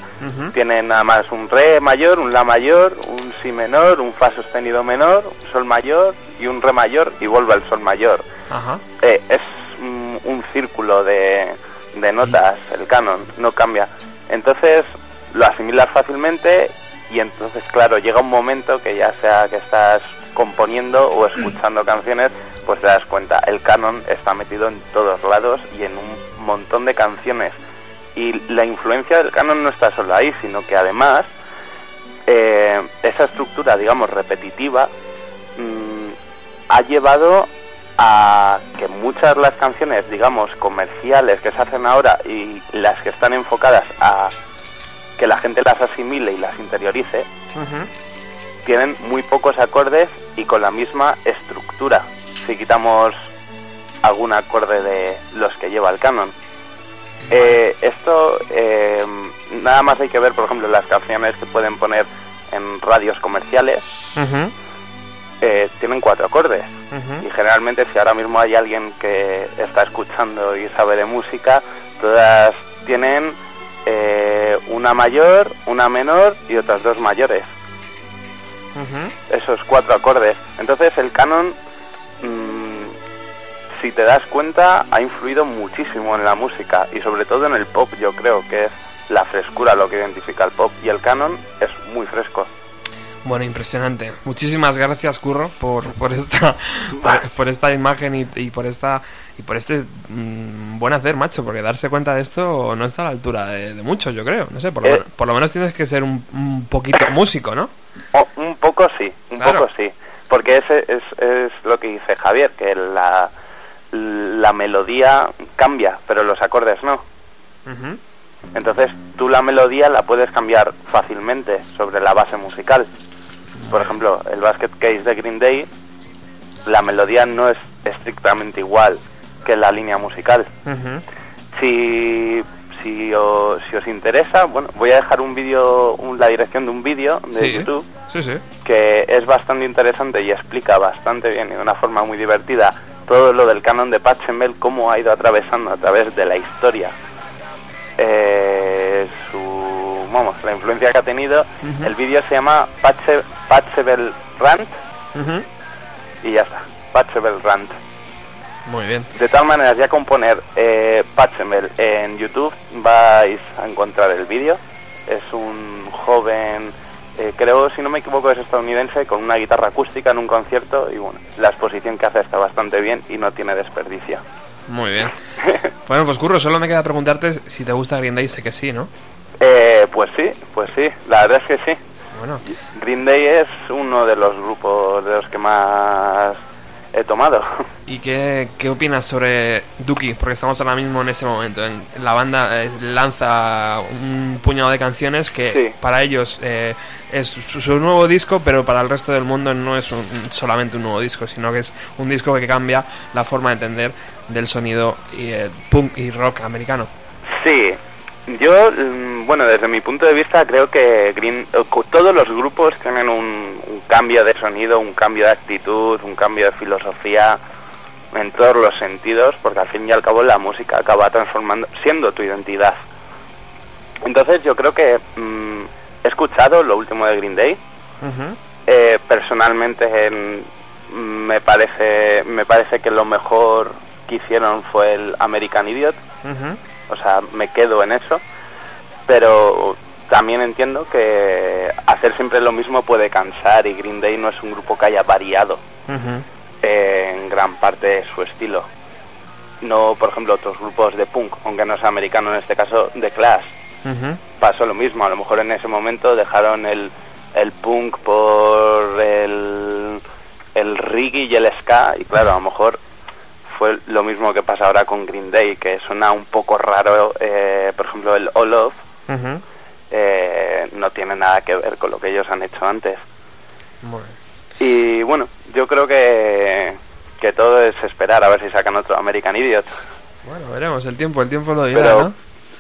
tiene nada más un re mayor, un la mayor, un si menor, un fa sostenido menor, un sol mayor y un re mayor y vuelve al sol mayor. Ajá. Eh, es mm, un círculo de, de notas, el canon, no cambia. Entonces lo asimilas fácilmente y entonces, claro, llega un momento que ya sea que estás componiendo o escuchando canciones, pues te das cuenta, el canon está metido en todos lados y en un montón de canciones. Y la influencia del canon no está solo ahí, sino que además eh, esa estructura, digamos, repetitiva, mm, ha llevado a que muchas de las canciones, digamos, comerciales que se hacen ahora y las que están enfocadas a que la gente las asimile y las interiorice. Tienen muy pocos acordes y con la misma estructura. Si quitamos algún acorde de los que lleva el canon. Eh, esto eh, nada más hay que ver, por ejemplo, las canciones que pueden poner en radios comerciales. Eh, tienen cuatro acordes. Y generalmente si ahora mismo hay alguien que está escuchando y sabe de música, todas tienen eh, una mayor, una menor y otras dos mayores. Esos cuatro acordes. Entonces el canon, mm, si te das cuenta, ha influido muchísimo en la música y sobre todo en el pop, yo creo que es la frescura lo que identifica el pop. Y el canon es muy fresco. Bueno, impresionante. Muchísimas gracias, Curro, por, por esta por, por esta imagen y, y por esta y por este mm, buen hacer, macho, porque darse cuenta de esto no está a la altura de, de mucho, yo creo. No sé, por lo, Eh. por lo menos tienes que ser un, un poquito músico, ¿no? Un poco sí, un Claro. poco sí. Porque ese es, es lo que dice Javier, que la, la melodía cambia, pero los acordes no. Entonces tú la melodía la puedes cambiar fácilmente sobre la base musical. Por ejemplo, el Basket Case de Green Day, la melodía no es estrictamente igual que la línea musical. Si, si, o- si os interesa, bueno, voy a dejar un vídeo, la dirección de un vídeo de Sí. YouTube Sí, sí. que es bastante interesante y explica bastante bien y de una forma muy divertida todo lo del canon de Pachelbel, cómo ha ido atravesando a través de la historia eh, su, vamos, la influencia que ha tenido. El vídeo se llama Pachelbel Rant y ya está, Pachelbel Rant. Muy bien. De tal manera, ya con poner eh, Pachelbel en YouTube vais a encontrar el vídeo. Es un joven eh, creo, si no me equivoco, es estadounidense, con una guitarra acústica en un concierto y bueno, la exposición que hace está bastante bien y no tiene desperdicio. Muy bien. Bueno, pues Curro, solo me queda preguntarte si te gusta Green Day, sé que sí, ¿no? Eh, pues sí, pues sí, la verdad es que sí. Bueno, Green Day es uno de los grupos de los que más he tomado. ¿y qué, qué opinas sobre Duki? Porque estamos ahora mismo en ese momento. En, la banda eh, lanza un puñado de canciones que Sí. para ellos eh, es su, su nuevo disco, pero para el resto del mundo no es un- solamente un nuevo disco, sino que es un disco que cambia la forma de entender del sonido y, eh, punk y rock americano. Sí, yo, mm, bueno, desde mi punto de vista creo que Green, eh, todos los grupos tienen un, un cambio de sonido, un cambio de actitud, un cambio de filosofía en todos los sentidos, porque al fin y al cabo la música acaba transformando, siendo tu identidad. Entonces yo creo que mm, he escuchado lo último de Green Day, eh, personalmente en- me parece me parece que lo mejor que hicieron fue el American Idiot. O sea, me quedo en eso, pero también entiendo que hacer siempre lo mismo puede cansar y Green Day no es un grupo que haya variado en gran parte de su estilo. No, por ejemplo, otros grupos de punk, aunque no sea americano en este caso, The Clash. Pasó lo mismo, a lo mejor en ese momento dejaron el, el punk por el, el reggae y el ska y claro, a lo mejor fue lo mismo que pasa ahora con Green Day, que suena un poco raro, eh, por ejemplo el All Of eh, no tiene nada que ver con lo que ellos han hecho antes. Y bueno, yo creo que, que todo es esperar a ver si sacan otro American Idiot, Bueno, veremos el tiempo, el tiempo lo dirá, pero ¿no?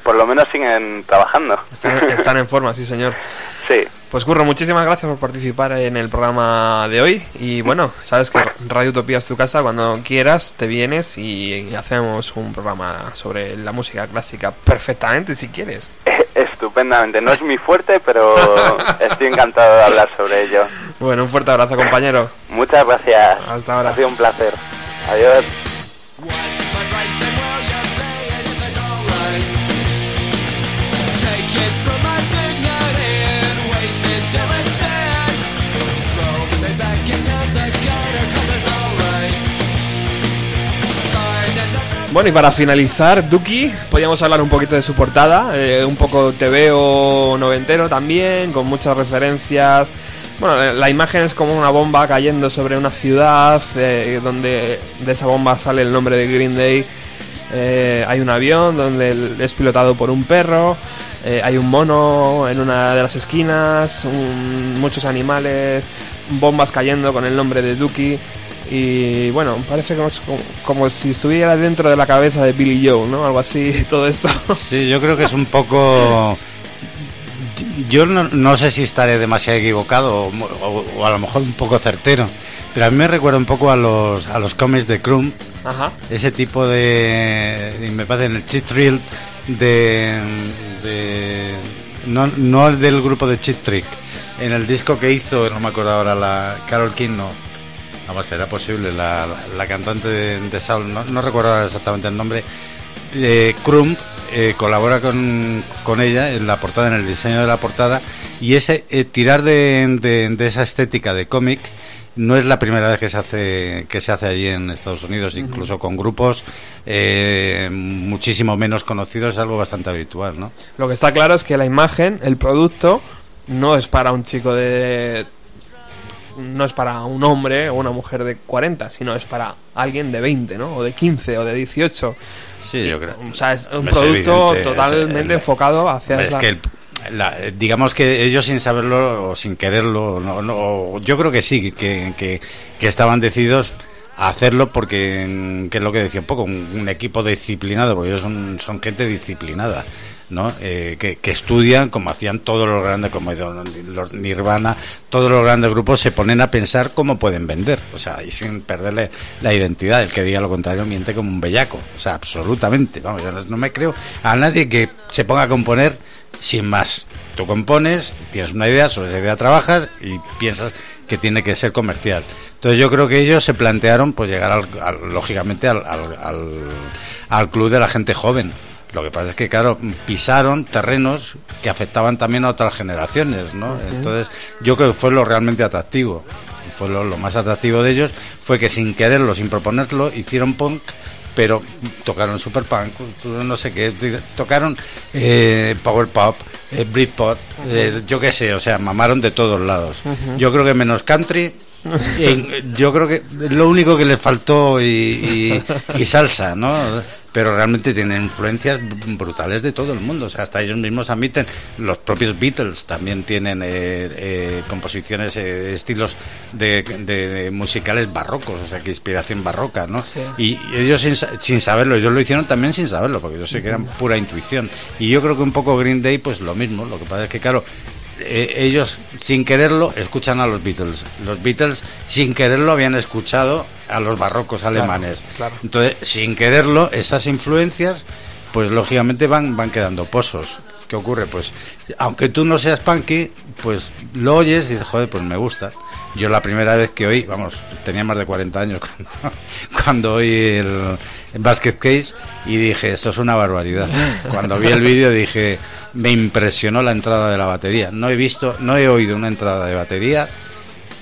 Por lo menos siguen trabajando. Están, están en forma, sí, señor. sí, Pues Curro, muchísimas gracias por participar en el programa de hoy. Y bueno, sabes que Radio Utopía es tu casa. Cuando quieras, te vienes y hacemos un programa sobre la música clásica perfectamente, si quieres. estupendamente. No es mi fuerte, pero estoy encantado de hablar sobre ello. Bueno, un fuerte abrazo, compañero. Muchas gracias. Hasta ahora. Ha sido un placer. Adiós. Bueno, y para finalizar, Duki, podíamos hablar un poquito de su portada, eh, un poco TVO noventero también, con muchas referencias. Bueno, la imagen es como una bomba cayendo sobre una ciudad, eh, donde de esa bomba sale el nombre de Green Day. Eh, hay un avión donde es pilotado por un perro, eh, hay un mono en una de las esquinas, un- muchos animales, bombas cayendo con el nombre de Duki. Y bueno, parece como, como, si estuviera dentro de la cabeza de Billy Joe, ¿no? Algo así, todo esto. Sí, yo creo que es un poco... Yo no, no sé si estaré demasiado equivocado o, o- o a lo mejor un poco certero, pero a mí me recuerda un poco a los, a los cómics de Krum, Ajá. ese tipo de, me parece en el cheat thrill de, de no, no el del grupo de cheat trick en el disco que hizo no me acuerdo ahora la Carol King no vamos será posible la, la- cantante de, de Soul no, no recuerdo exactamente el nombre eh, eh, colabora con, con ella en la portada en el diseño de la portada y ese eh, tirar de, de- de esa estética de cómic no es la primera vez que se hace que se hace allí en Estados Unidos, incluso con grupos eh, muchísimo menos conocidos, es algo bastante habitual, ¿no? Lo que está claro es que la imagen, el producto, no es para un chico de. No es para un hombre o una mujer de 40, sino es para alguien de 20, ¿no? O de 15 o de 18. Sí, yo creo. O sea, es un Es producto evidente, totalmente el- enfocado hacia Es esa- que el- la- digamos que ellos sin saberlo o sin quererlo, no, no, yo creo que sí, que, que, que estaban decididos a hacerlo porque, que es lo que decía un poco, un, un equipo disciplinado, porque ellos son, son gente disciplinada. ¿No? Eh, que, estudian como hacían todos los grandes, como los Nirvana, todos los grandes grupos se ponen a pensar cómo pueden vender, o sea, y sin perderle la identidad. El que diga lo contrario miente como un bellaco, o sea, absolutamente. Vamos, yo no, me creo a nadie que se ponga a componer sin más. Tú compones, tienes una idea, sobre esa idea trabajas y piensas que tiene que ser comercial. Entonces yo creo que ellos se plantearon pues llegar al, al- lógicamente al- al club de la gente joven. Lo que pasa es que, claro, pisaron terrenos que afectaban también a otras generaciones, ¿no? Entonces, yo creo que fue lo realmente atractivo. Fue lo, lo más atractivo de ellos, fue que sin quererlo, sin proponerlo, hicieron punk, pero tocaron super punk, no sé qué, tocaron eh, power pop, eh, Britpop, eh, yo qué sé, o sea, mamaron de todos lados. Yo creo que menos country, yo creo que lo único que les faltó y, y- y salsa, ¿no? Pero realmente tienen influencias brutales de todo el mundo. O sea, hasta ellos mismos admiten, los propios Beatles también tienen eh, eh, composiciones, eh, estilos de, de musicales barrocos, o sea, que inspiración barroca, ¿no? Sí. Y ellos sin, sin saberlo, ellos lo hicieron también sin saberlo, porque yo sé que eran pura intuición. Y yo creo que un poco Green Day, pues lo mismo. Lo que pasa es que, claro, eh, ellos sin quererlo escuchan a los Beatles. Los Beatles sin quererlo habían escuchado a los barrocos alemanes. claro. Entonces, sin quererlo, esas influencias, pues lógicamente van, van quedando pozos. ¿Qué ocurre? Pues, aunque tú no seas punky, pues lo oyes y dices, joder, pues me gusta. Yo la primera vez que oí, vamos, tenía más de 40 años cuando, cuando oí el, el Basket Case y dije, esto es una barbaridad. Cuando vi el vídeo dije, me impresionó la entrada de la batería. No he visto, no he oído una entrada de batería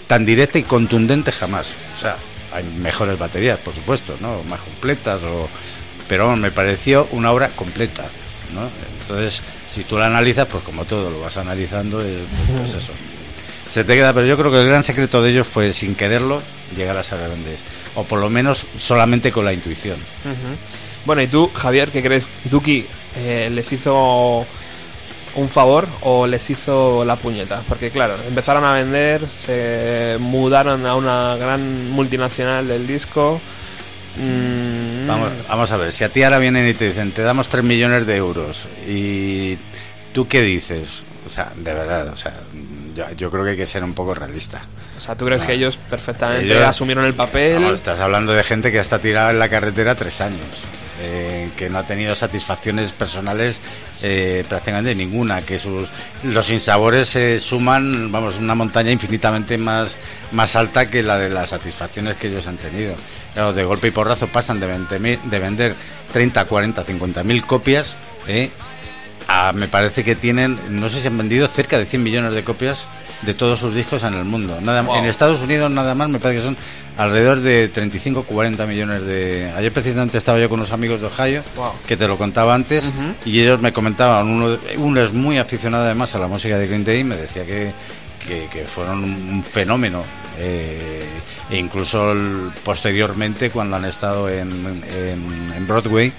tan directa y contundente jamás. O sea, hay mejores baterías, por supuesto, ¿no? Más completas, o... pero me pareció una obra completa, ¿no? Entonces, si tú la analizas, pues como todo lo vas analizando, eh, pues eso. Se te queda, pero yo creo que el gran secreto de ellos fue, sin quererlo, llegar a ser grandes. O por lo menos solamente con la intuición. Bueno, ¿y tú, Javier, qué crees? ¿Duki eh, les hizo un favor o les hizo la puñeta? Porque claro, empezaron a vender, se mudaron a una gran multinacional del disco. mm, Vamos, vamos a ver, si a ti ahora vienen y te dicen, te damos 3 millones de euros, y tú qué dices? O sea, de verdad, o sea, yo, yo creo que hay que ser un poco realista. O sea, ¿tú crees que ellos perfectamente Ellos- asumieron el papel? Vamos, estás hablando de gente que está tirada en la carretera tres años, eh, que no ha tenido satisfacciones personales eh, prácticamente ninguna, que sus los sinsabores se suman, vamos, una montaña infinitamente más, más alta que la de las satisfacciones que ellos han tenido. Claro, de golpe y porrazo pasan de, 20.000 de vender 30, 40, 50 mil copias, eh, a- me parece que tienen, no sé si han vendido cerca de 100 millones de copias de todos sus discos en el mundo. Nada, Wow. En Estados Unidos nada más me parece que son alrededor de 35 40 millones de... Ayer precisamente estaba yo con unos amigos de Ohio, Wow. que te lo contaba antes, y ellos me comentaban, uno, es muy aficionado además a la música de Green Day, y me decía que, que, que fueron un, un fenómeno. eh, e incluso el- posteriormente cuando han estado en, en- en Broadway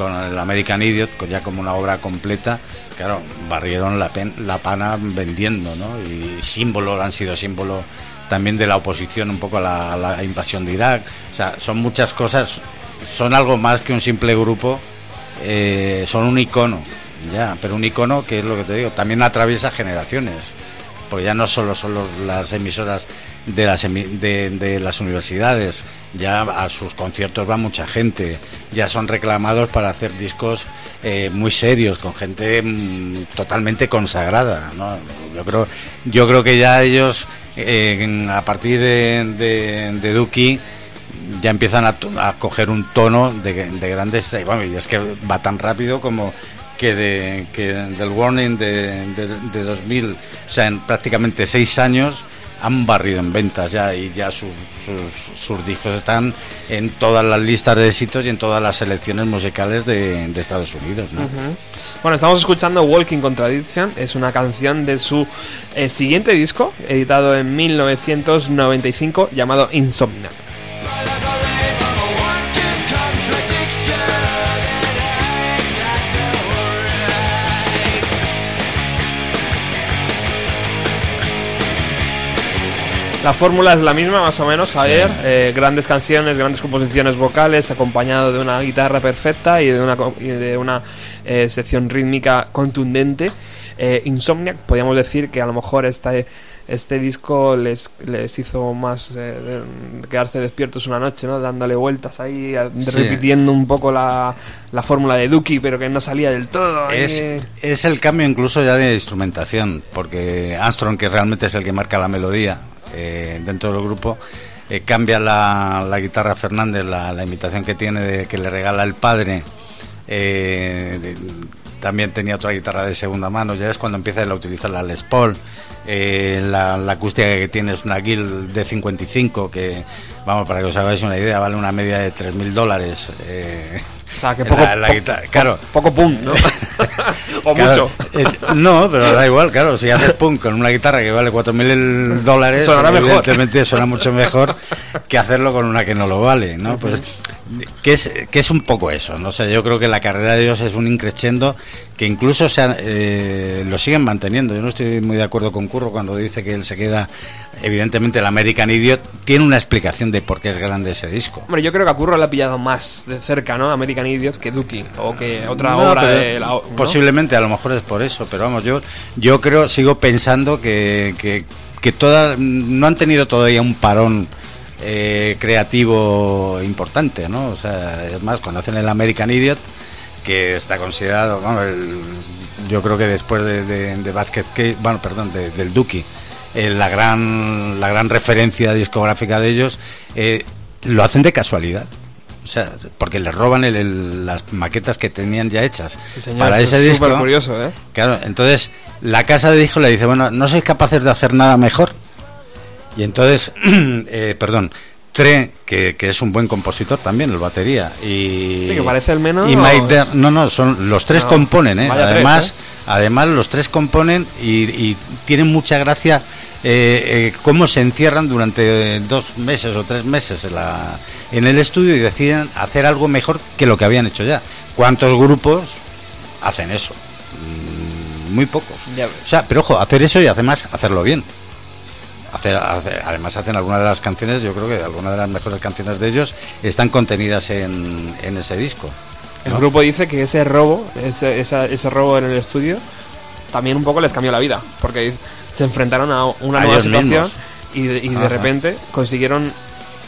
con el American Idiot, ya como una obra completa, claro, barrieron la, pen- la pana vendiendo, ¿no? Y símbolo, han sido símbolo también de la oposición un poco a la, invasión de Irak. O sea, son muchas cosas, son algo más que un simple grupo, eh, son un icono, ya, pero un icono que es lo que te digo, también atraviesa generaciones porque ya no solo son las emisoras de las, de, de las universidades, ya a sus conciertos va mucha gente, ya son reclamados para hacer discos eh, muy serios, con gente mm, totalmente consagrada. ¿no? Yo, creo, yo creo que ya ellos, eh, a partir de, de, Duki, ya empiezan a, a coger un tono de, de grandes bueno, y es que va tan rápido como que, de, que del Warning de, de, de 2000 o sea en prácticamente seis años han barrido en ventas ya y ya sus, sus, sus discos están en todas las listas de éxitos y en todas las selecciones musicales de, Estados Unidos. Bueno, estamos escuchando Walking Contradiction, es una canción de su eh, siguiente disco, editado en 1995, llamado Insomnia. La fórmula es la misma, más o menos, Javier. Eh, grandes canciones, grandes composiciones vocales, acompañado de una guitarra perfecta y de una, y de una eh, sección rítmica contundente. Eh, Insomniac, podríamos decir que a lo mejor este, este disco les, les hizo más eh, quedarse despiertos una noche, ¿no? Dándole vueltas ahí, Sí. repitiendo un poco la, la fórmula de Duki, pero que no salía del todo. Es, es el cambio incluso ya de instrumentación, porque Armstrong, que realmente es el que marca la melodía eh, dentro del grupo, eh, cambia la, guitarra Fernández, la, la imitación que tiene de que le regala el padre, eh, también tenía otra guitarra de segunda mano, ya es cuando empieza a utilizar la Les Paul. La, acústica que tiene es una Guild de 55 que, vamos, para que os hagáis una idea, vale una media de 3.000 dólares. O sea, que poco, la po- guitarra- claro. poco pum, ¿no? o Claro, mucho. eh, no, pero da igual, claro. Si haces punk con una guitarra que vale 4.000 dólares, Sonará mejor. evidentemente suena mucho mejor que hacerlo con una que no lo vale, ¿no? Pues, que es, que es un poco eso, no sé, yo creo que la carrera de ellos es un increchendo que incluso se han- eh, lo siguen manteniendo. Yo no estoy muy de acuerdo con Curro cuando dice que él se queda, evidentemente el American Idiot tiene una explicación de por qué es grande ese disco. Hombre, yo creo que a Curro le ha pillado más de cerca, ¿no? American Idiot que Dookie o que otra No, obra de la. ¿no? Posiblemente, a lo mejor es por eso, pero vamos, yo, yo creo, sigo pensando que, que, que todas no han tenido todavía un parón eh, creativo importante, ¿no? O sea, es más, cuando hacen el American Idiot, que está considerado, el- yo creo que después de, de, de Basket Case, bueno, perdón, de- del Duki, eh, la gran la gran referencia discográfica de ellos, eh, lo hacen de casualidad. O sea, porque les roban el- el- las maquetas que tenían ya hechas Sí, señor, para ese es disco. curioso, ¿eh? Claro, entonces la casa de disco le dice, bueno, ¿no sois capaces de hacer nada mejor? Y entonces, eh, perdón, Tre, que, que es un buen compositor también, el batería, y... Sí, que parece el menos, Y. Mike Der- no, no, son, los tres No, componen, ¿eh? tres, Además, ¿eh? además los tres componen y, y tienen mucha gracia eh, eh, cómo se encierran durante dos meses o tres meses en, la, en el estudio y deciden hacer algo mejor que lo que habían hecho ya. ¿Cuántos grupos hacen eso? Mm, Muy pocos. O sea, pero ojo, hacer eso y además hacerlo bien. Hacer, hacer- además hacen algunas de las canciones, yo creo que algunas de las mejores canciones de ellos están contenidas en, en ese disco. El ¿no? grupo dice que ese robo, ese, esa- ese robo en el estudio, también un poco les cambió la vida, porque se enfrentaron a una A nueva situación mismos. y, de, y de Ajá. repente consiguieron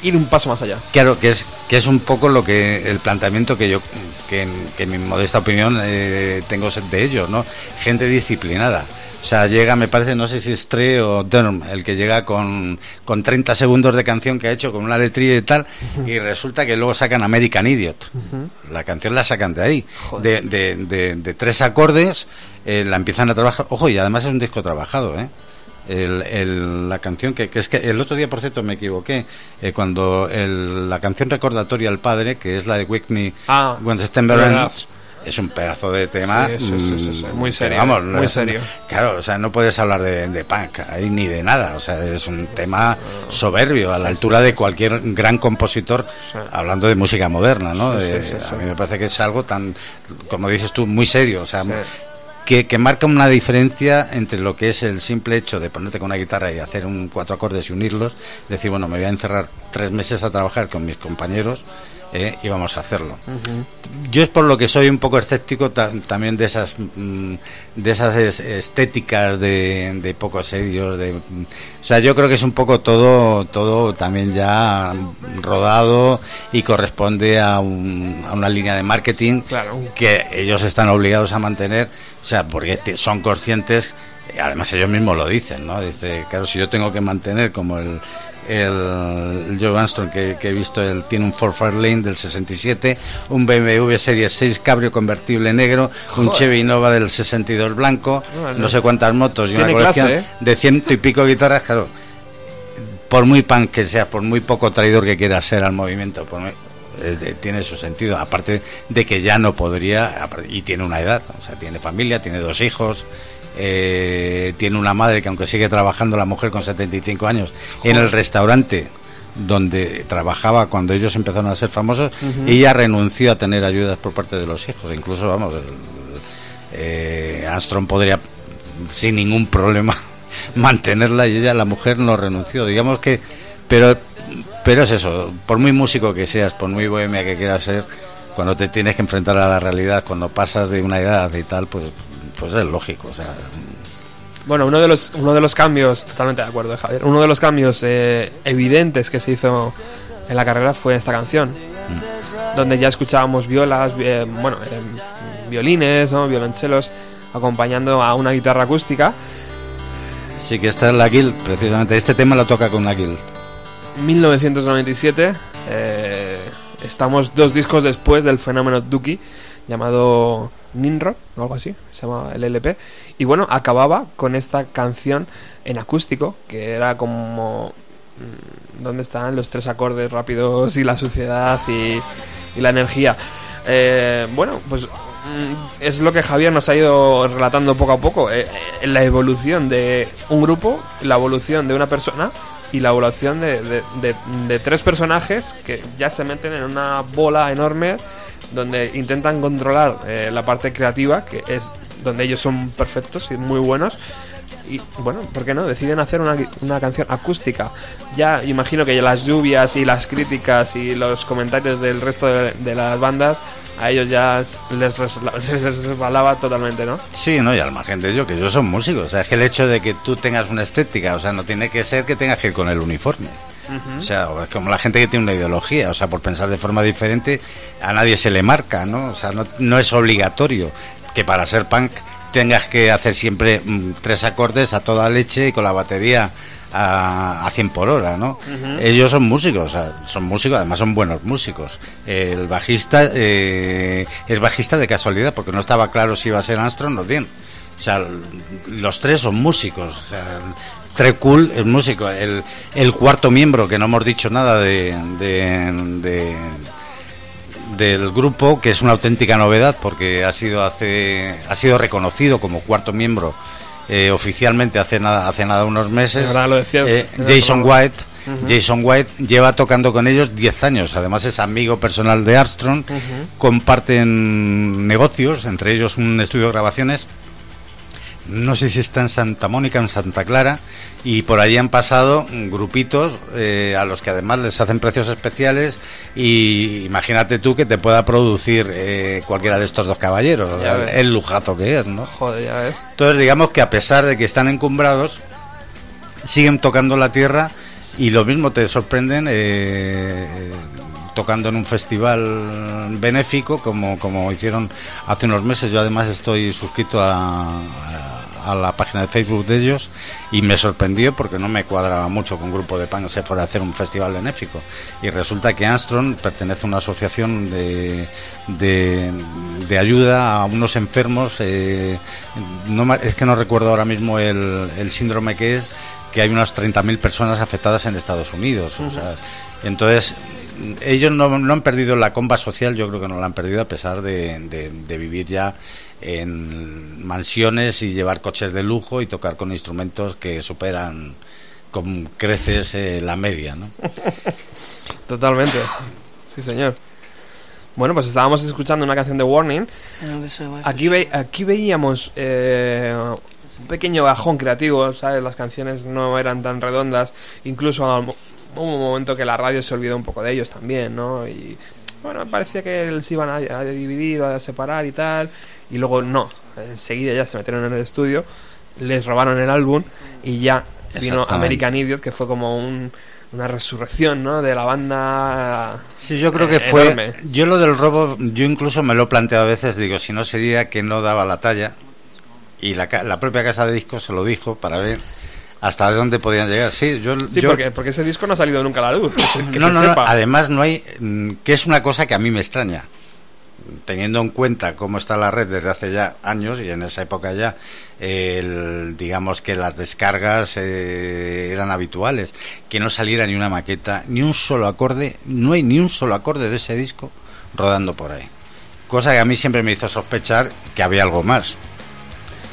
ir un paso más allá. Claro, que es, que es un poco lo que el planteamiento que yo, que en, que en mi modesta opinión eh, tengo de ellos, ¿no? Gente disciplinada. O sea, llega, me parece, no sé si es Trey o Durham, el que llega con, con 30 segundos de canción que ha hecho, con una letrilla y tal, y resulta que luego sacan American Idiot. La canción la sacan de ahí. De, de, de- de tres acordes, eh, la empiezan a trabajar. Ojo, y además es un disco trabajado, ¿eh? El, el- la canción que, que es que el otro día por cierto me equivoqué eh, cuando el- la canción recordatoria al padre que es la de Whitney Ah, When September. Ends, es un pedazo de tema Sí, mm, Muy serio, vamos, muy es- serio. claro o sea no puedes hablar de, de punk ahí ni de nada o sea es un tema soberbio a la altura de cualquier gran compositor hablando de música moderna no sí. a mí me parece que es algo tan como dices tú muy serio o sea que, que marca una diferencia entre lo que es el simple hecho de ponerte con una guitarra y hacer un cuatro acordes y unirlos, decir, bueno, me voy a encerrar tres meses a trabajar con mis compañeros eh, y vamos a hacerlo. Yo es por lo que soy un poco escéptico ta- también de esas mm, de esas es- estéticas de, de poco serios, de, o sea, yo creo que es un poco todo todo también ya rodado y corresponde a, un- a una línea de marketing Claro. que ellos están obligados a mantener, o sea, porque son conscientes, además ellos mismos lo dicen, ¿no? Dice, claro, si yo tengo que mantener como el, el Joe Armstrong que, que he visto, él tiene un Ford Fairlane del 67, un BMW Serie 6 cabrio convertible negro, un Chevy Nova del 62 blanco, Bueno. no sé cuántas motos y una colección clase, ¿eh? de ciento y pico guitarras, claro. Por muy punk que seas, por muy poco traidor que quieras ser al movimiento, por muy- de- tiene su sentido. Aparte de que ya no podría, y tiene una edad, o sea, tiene familia, tiene dos hijos, eh, tiene una madre que aunque sigue trabajando la mujer con 75 años en el restaurante donde trabajaba cuando ellos empezaron a ser famosos, ella renunció a tener ayudas por parte de los hijos. Incluso, vamos, eh, Armstrong podría sin ningún problema mantenerla y ella, la mujer, no renunció. Digamos que, pero, pero es eso, por muy músico que seas, por muy bohemia que quieras ser, cuando te tienes que enfrentar a la realidad, cuando pasas de una edad y tal, pues, pues es lógico. O sea, Bueno, uno de los, uno de los cambios, totalmente de acuerdo, Javier, uno de los cambios eh, evidentes que se hizo en la carrera fue esta canción, Mm. donde ya escuchábamos violas, eh, bueno, eh, violines, ¿no? violonchelos, acompañando a una guitarra acústica. sí que esta es la Guild, precisamente. Este tema lo toca con la Guild. 1997, eh, estamos dos discos después del fenómeno Dookie, llamado Ninro o algo así, se llama el LP. Y bueno, acababa con esta canción en acústico, que era como... mm, ¿Dónde están los tres acordes rápidos y la suciedad y, la energía? Eh, bueno, pues mm, es lo que Javier nos ha ido relatando poco a poco. eh, eh, la evolución de un grupo, la evolución de una persona y la evolución de, de- tres personajes que ya se meten en una bola enorme donde intentan controlar eh, la parte creativa, que es donde ellos son perfectos y muy buenos. Y bueno, ¿por qué no? Deciden hacer una, una canción acústica. Ya imagino que las lluvias y las críticas y los comentarios del resto de las bandas a ellos ya les, resbalaba totalmente, ¿no? Sí, no, y al margen de ello, que ellos son músicos. O sea, es que el hecho de que tú tengas una estética, o sea, no tiene que ser que tengas que ir con el uniforme. O sea, es como la gente que tiene una ideología, o sea, por pensar de forma diferente, a nadie se le marca, ¿no? O sea, no, no es obligatorio que para ser punk tengas que hacer siempre mm, tres acordes a toda leche y con la batería a, a 100 por hora, ¿no? Ellos son músicos, son músicos, además son buenos músicos. El bajista eh, es bajista de casualidad, porque no estaba claro si iba a ser Armstrong o Dean. O sea, los tres son músicos. O sea, Tre Cool es músico. El, el cuarto miembro, que no hemos dicho nada de, de- de- del grupo, que es una auténtica novedad porque ha sido hace ha sido reconocido como cuarto miembro eh, oficialmente hace nada hace nada unos meses. Ahora lo decías Eh, Jason. White. Jason White lleva tocando con ellos 10 años, además es amigo personal de Armstrong, comparten negocios, entre ellos un estudio de grabaciones no sé si está en Santa Mónica, en Santa Clara, y por allí han pasado grupitos eh, a los que además les hacen precios especiales y imagínate tú que te pueda producir eh, cualquiera de estos dos caballeros, o sea, el lujazo que es, ¿no? Joder, ya ves. Entonces digamos que a pesar de que están encumbrados, siguen tocando la tierra y lo mismo te sorprenden eh, tocando en un festival benéfico como, como hicieron hace unos meses. Yo además estoy suscrito a, a- a la página de Facebook de ellos y me sorprendió porque no me cuadraba mucho que un grupo de pan se fuera a hacer un festival benéfico. Y resulta que Armstrong pertenece a una asociación de, de, de ayuda a unos enfermos. eh, no, es que no recuerdo ahora mismo el, el síndrome que es, que hay unas 30.000 personas afectadas en Estados Unidos. o sea, entonces, ellos no, no han perdido la comba social, yo creo que no la han perdido a pesar de, de- de vivir ya en mansiones y llevar coches de lujo y tocar con instrumentos que superan con creces eh, la media, ¿no? Totalmente. Sí, señor. Bueno, pues estábamos escuchando una canción de Warning. Aquí, ve- aquí veíamos eh, un pequeño bajón creativo, ¿sabes? Las canciones no eran tan redondas. Incluso hubo un momento que la radio se olvidó un poco de ellos también, ¿no? Y bueno, parecía que se iban a, a dividir, a separar y tal. Y luego no. Enseguida ya se metieron en el estudio, les robaron el álbum y ya vino. American Idiot, que fue como un- una resurrección, ¿no? De la banda. Sí, yo creo que eh, fue. Yo lo del robo, yo incluso me lo he planteado a veces, digo, si no sería que no daba la talla. Y la, la propia casa de discos se lo dijo para ver hasta dónde podían llegar. Sí, yo. Sí, yo- porque, porque ese disco no ha salido nunca a la luz. Que se, que no, se no, además no hay. mm, que es una cosa que a mí me extraña. Teniendo en cuenta cómo está la red desde hace ya años y en esa época ya, el- digamos que las descargas eh, eran habituales, que no saliera ni una maqueta, ni un solo acorde, no hay ni un solo acorde de ese disco rodando por ahí. Cosa que a mí siempre me hizo sospechar que había algo más.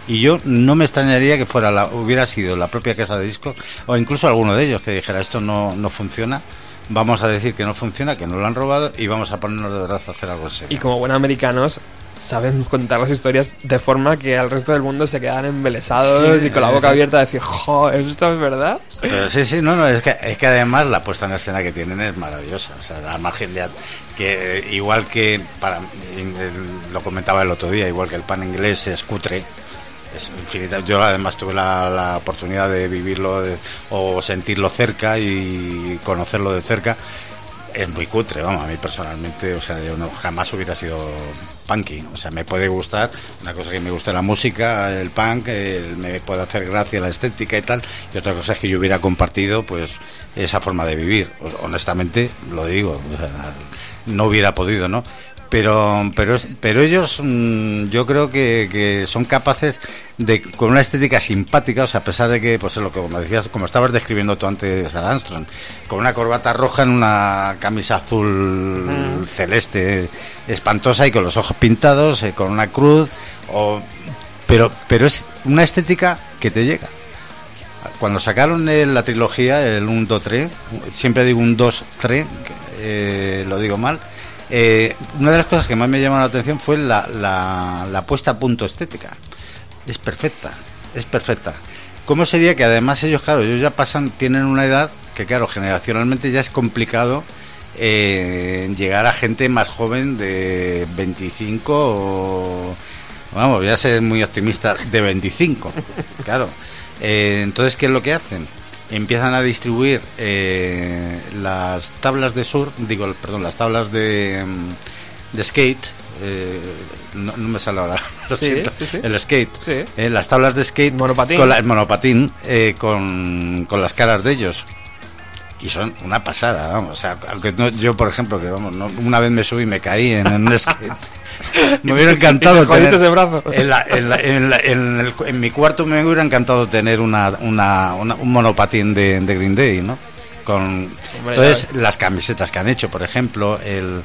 Y yo no me extrañaría que fuera la, hubiera sido la propia casa de discos o incluso alguno de ellos que dijera esto no, no funciona, vamos a decir que no funciona, que no lo han robado y vamos a ponernos de verdad a hacer algo serio. Y como buenos americanos, saben contar las historias de forma que al resto del mundo se quedan embelesados Sí, y con la boca abierta a decir, jo, ¿esto es verdad? Pero sí, sí, no, no, es que, es que además la puesta en escena que tienen es maravillosa. O sea, al margen de que eh, igual que para lo comentaba el otro día, igual que el pan inglés es cutre. Es. Yo además tuve la, la oportunidad de vivirlo o sentirlo cerca y conocerlo de cerca. Es muy cutre, vamos, a mí personalmente, o sea, yo no, jamás hubiera sido punky. O sea, me puede gustar, una cosa que me gusta la música, el punk, me puede hacer gracia la estética y tal, y otra cosa es que yo hubiera compartido, pues, esa forma de vivir. Honestamente, lo digo, no hubiera podido, ¿no? Pero pero pero ellos mm, yo creo que, que son capaces de con una estética simpática o sea a pesar de que pues es lo que como decías como estabas describiendo tú antes a Armstrong con una corbata roja en una camisa azul celeste espantosa y con los ojos pintados eh, con una cruz o pero pero es una estética que te llega. Cuando sacaron la trilogía, el 1, 2, 3, siempre digo un 2, 3, eh, lo digo mal, eh, una de las cosas que más me llamó la atención fue la, puesta a punto estética. Es perfecta, es perfecta. ¿Cómo sería que además ellos, claro, ellos ya pasan, tienen una edad que, claro, generacionalmente ya es complicado eh, llegar a gente más joven de 25 o, vamos, voy a ser muy optimista, de 25, claro. Eh, entonces, ¿qué es lo que hacen? Empiezan a distribuir eh, las tablas de sur, digo, perdón, las tablas de, mm, de skate. eh, no, no me sale ahora, lo Sí, siento. sí, sí. El skate. Sí. eh, las tablas de skate. Monopatín. Con la- el monopatín eh, con, con las caras de ellos. Y son una pasada, vamos. O sea, aunque no- yo, por ejemplo, que vamos, no- una vez me subí y me caí en un skate. me hubiera encantado tener- ese brazo. En, la- en la- en la- en el- en mi cuarto me hubiera encantado tener una, una- una- un monopatín de, de Green Day, ¿no? Con, Hombre, entonces, las camisetas que han hecho, por ejemplo, el.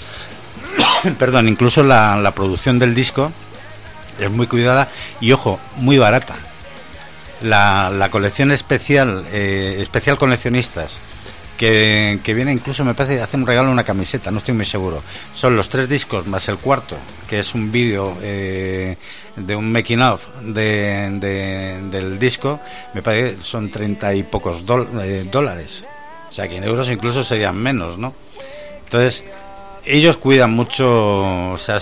perdón, incluso la, la producción del disco es muy cuidada y, ojo, muy barata. La, la colección especial, eh, especial coleccionistas, que, viene incluso, me parece, hace un regalo una camiseta, no estoy muy seguro. Son los tres discos más el cuarto, que es un vídeo eh, de un making of de, de- del disco, me parece que son treinta y pocos eh, dólares. O sea que en euros incluso serían menos, ¿no? Entonces, ellos cuidan mucho, o sea,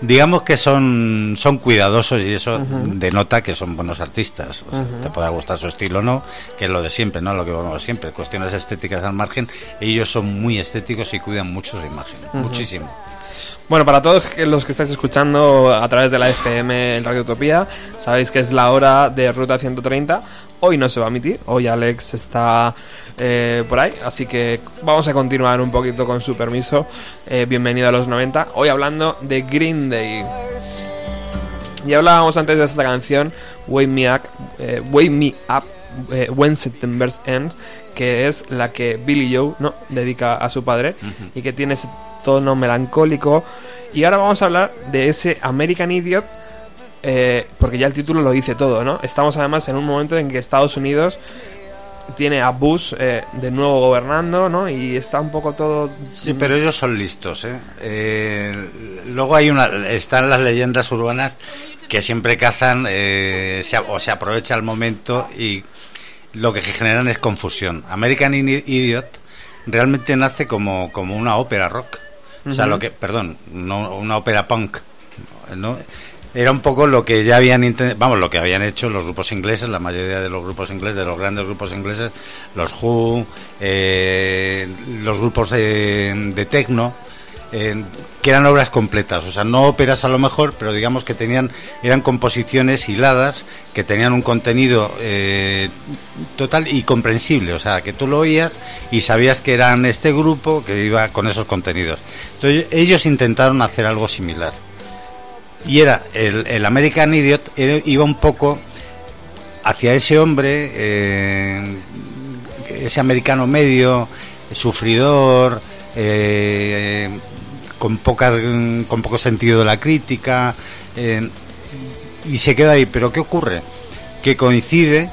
digamos que son, son cuidadosos y eso denota que son buenos artistas. O sea, Te podrá gustar su estilo o no, que es lo de siempre, ¿no? Lo que vamos siempre, cuestiones estéticas al margen. Ellos son muy estéticos y cuidan mucho su imagen, muchísimo. Bueno, para todos que- los que estáis escuchando a través de la FM en Radio Utopía, sabéis que es la hora de Ruta 130. Hoy no se va a emitir, hoy Alex está eh, por ahí, así que vamos a continuar un poquito con su permiso. Eh, bienvenido a los 90. Hoy hablando de Green Day. Ya hablábamos antes de esta canción, Wake Me Up, eh, Wake Me Up When September Ends, que es la que Billy Joe ¿no? dedica a su padre y que tiene ese tono melancólico. Y ahora vamos a hablar de ese American Idiot, eh, porque ya el título lo dice todo, ¿no? Estamos además en un momento en que Estados Unidos tiene a Bush eh, de nuevo gobernando, ¿no? Y está un poco todo... Sí, pero ellos son listos, ¿eh? Eh, luego hay una, están las leyendas urbanas que siempre cazan eh, se, o se aprovecha el momento y lo que generan es confusión. American Idi- Idiot realmente nace como, como una ópera rock. O sea, lo que, perdón, no una ópera punk. ¿no? Era un poco lo que ya habían vamos, lo que habían hecho los grupos ingleses, la mayoría de los grupos ingleses, de los grandes grupos ingleses, los Who, eh, los grupos de, de techno, eh, que eran obras completas, o sea, no óperas a lo mejor, pero digamos que tenían, eran composiciones hiladas, que tenían un contenido eh, total y comprensible, o sea, que tú lo oías y sabías que eran este grupo que iba con esos contenidos. Entonces ellos intentaron hacer algo similar. Y era el, el American Idiot, iba un poco hacia ese hombre, eh, ese americano medio, sufridor, eh, con, pocas, con poco sentido de la crítica, eh, y se queda ahí. Pero ¿qué ocurre? Que coincide,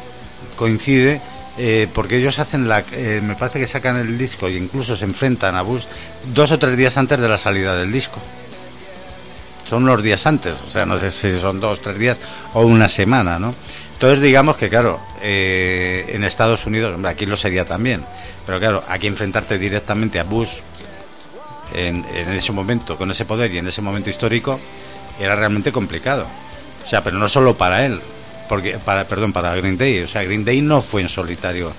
coincide, eh, porque ellos hacen la, eh, me parece que sacan el disco e incluso se enfrentan a Bush dos o tres días antes de la salida del disco son unos días antes, o sea, no sé si son dos, tres días o una semana, ¿no? Entonces digamos que, claro, eh, en Estados Unidos, hombre, aquí lo sería también, pero claro, aquí enfrentarte directamente a Bush en, ese momento, con ese poder y en ese momento histórico, era realmente complicado. O sea, pero no solo para él, porque, para, perdón, para Green Day, o sea, Green Day no fue en solitario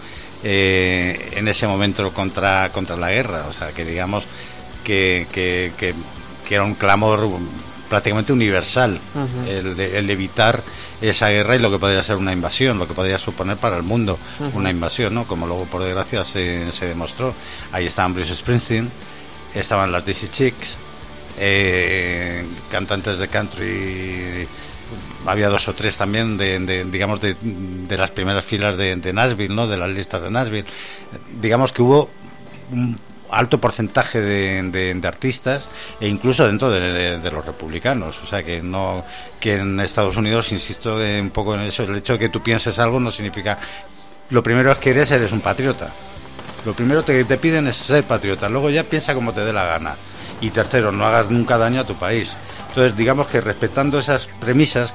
eh, en ese momento contra, contra la guerra, o sea, que digamos que, que, que era un clamor prácticamente universal el, evitar esa guerra y lo que podría ser una invasión, lo que podría suponer para el mundo una invasión, ¿no? Como luego por desgracia se, se demostró. Ahí estaban Bruce Springsteen, estaban las DC Chicks, eh, cantantes de country había dos o tres también de, de, digamos de, de las primeras filas de, de Nashville no de las listas de Nashville digamos que hubo un alto porcentaje de, artistas e incluso dentro de, de- de los republicanos o sea que no que en Estados Unidos insisto eh, un poco en eso el hecho de que tú pienses algo no significa lo primero es que eres eres un patriota lo primero que te piden es ser patriota, luego ya piensa como te dé la gana. Y tercero, no hagas nunca daño a tu país. Entonces, digamos que respetando esas premisas,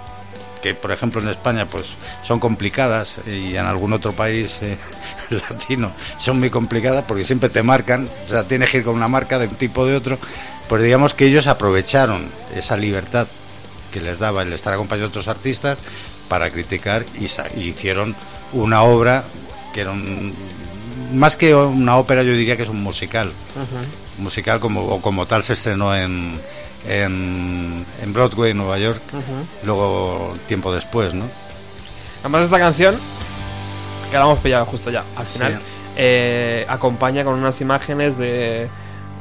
que por ejemplo en España pues son complicadas y en algún otro país eh, latino son muy complicadas porque siempre te marcan, o sea, tienes que ir con una marca de un tipo o de otro, pues digamos que ellos aprovecharon esa libertad que les daba el estar acompañado de otros artistas para criticar y, hicieron una obra que era un- más que una ópera yo diría que es un musical. Musical como o como tal se estrenó en en, en Broadway Nueva York luego tiempo después no Además esta canción, que la hemos pillado justo ya, al final, Sí. eh, acompaña con unas imágenes de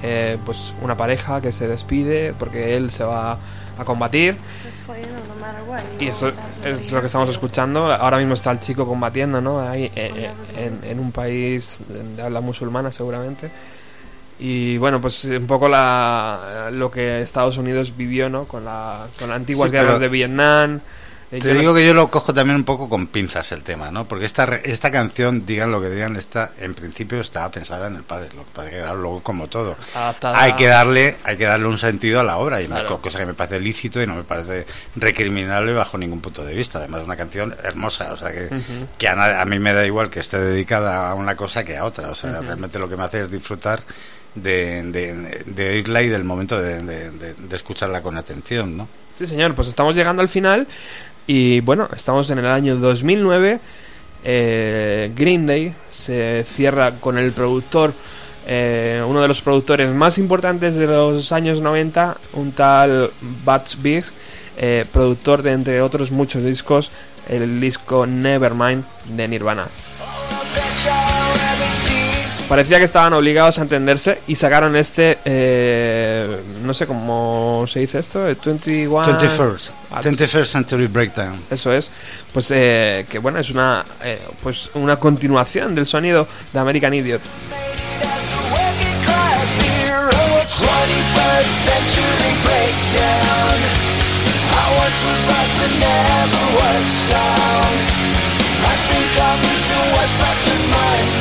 eh, pues una pareja que se despide porque él se va a combatir y eso es lo que estamos escuchando. Ahora mismo está el chico combatiendo, ¿no? Ahí eh, eh, en, en un país de habla musulmana seguramente. Y bueno, pues un poco la, lo que Estados Unidos vivió, ¿no? Con, la, con las antiguas Sí, guerras de Vietnam. Eh, Te no digo que yo lo cojo también un poco con pinzas el tema, ¿no? Porque esta, esta canción, digan lo que digan, está, en principio estaba pensada en el padre. Lo que pasa que luego, como todo, Adaptada. hay que darle, hay que darle un sentido a la obra, y me- Claro. cosa que me parece lícito y no me parece recriminable bajo ningún punto de vista. Además, es una canción hermosa, o sea que, que a, a mí me da igual que esté dedicada a una cosa que a otra. O sea, realmente lo que me hace es disfrutar de, de, de oírla y del momento de, de- escucharla con atención, ¿no? Sí, señor, pues estamos llegando al final y bueno, estamos en el año 2009. eh, Green Day se cierra con el productor, eh, uno de los productores más importantes de los años 90, un tal Butch Big, eh, productor de entre otros muchos discos, el disco Nevermind de Nirvana. Parecía que estaban obligados a entenderse y sacaron este, eh, no sé cómo se dice esto, el 21... 21st, Ah, 21st Century Breakdown. Eso es, pues eh, que bueno, es una, eh, pues una continuación del sonido de American Idiot.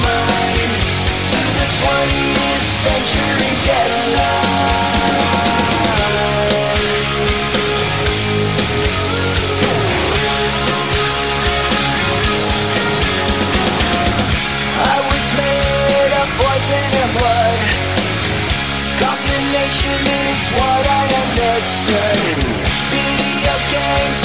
I is what I understood. Video games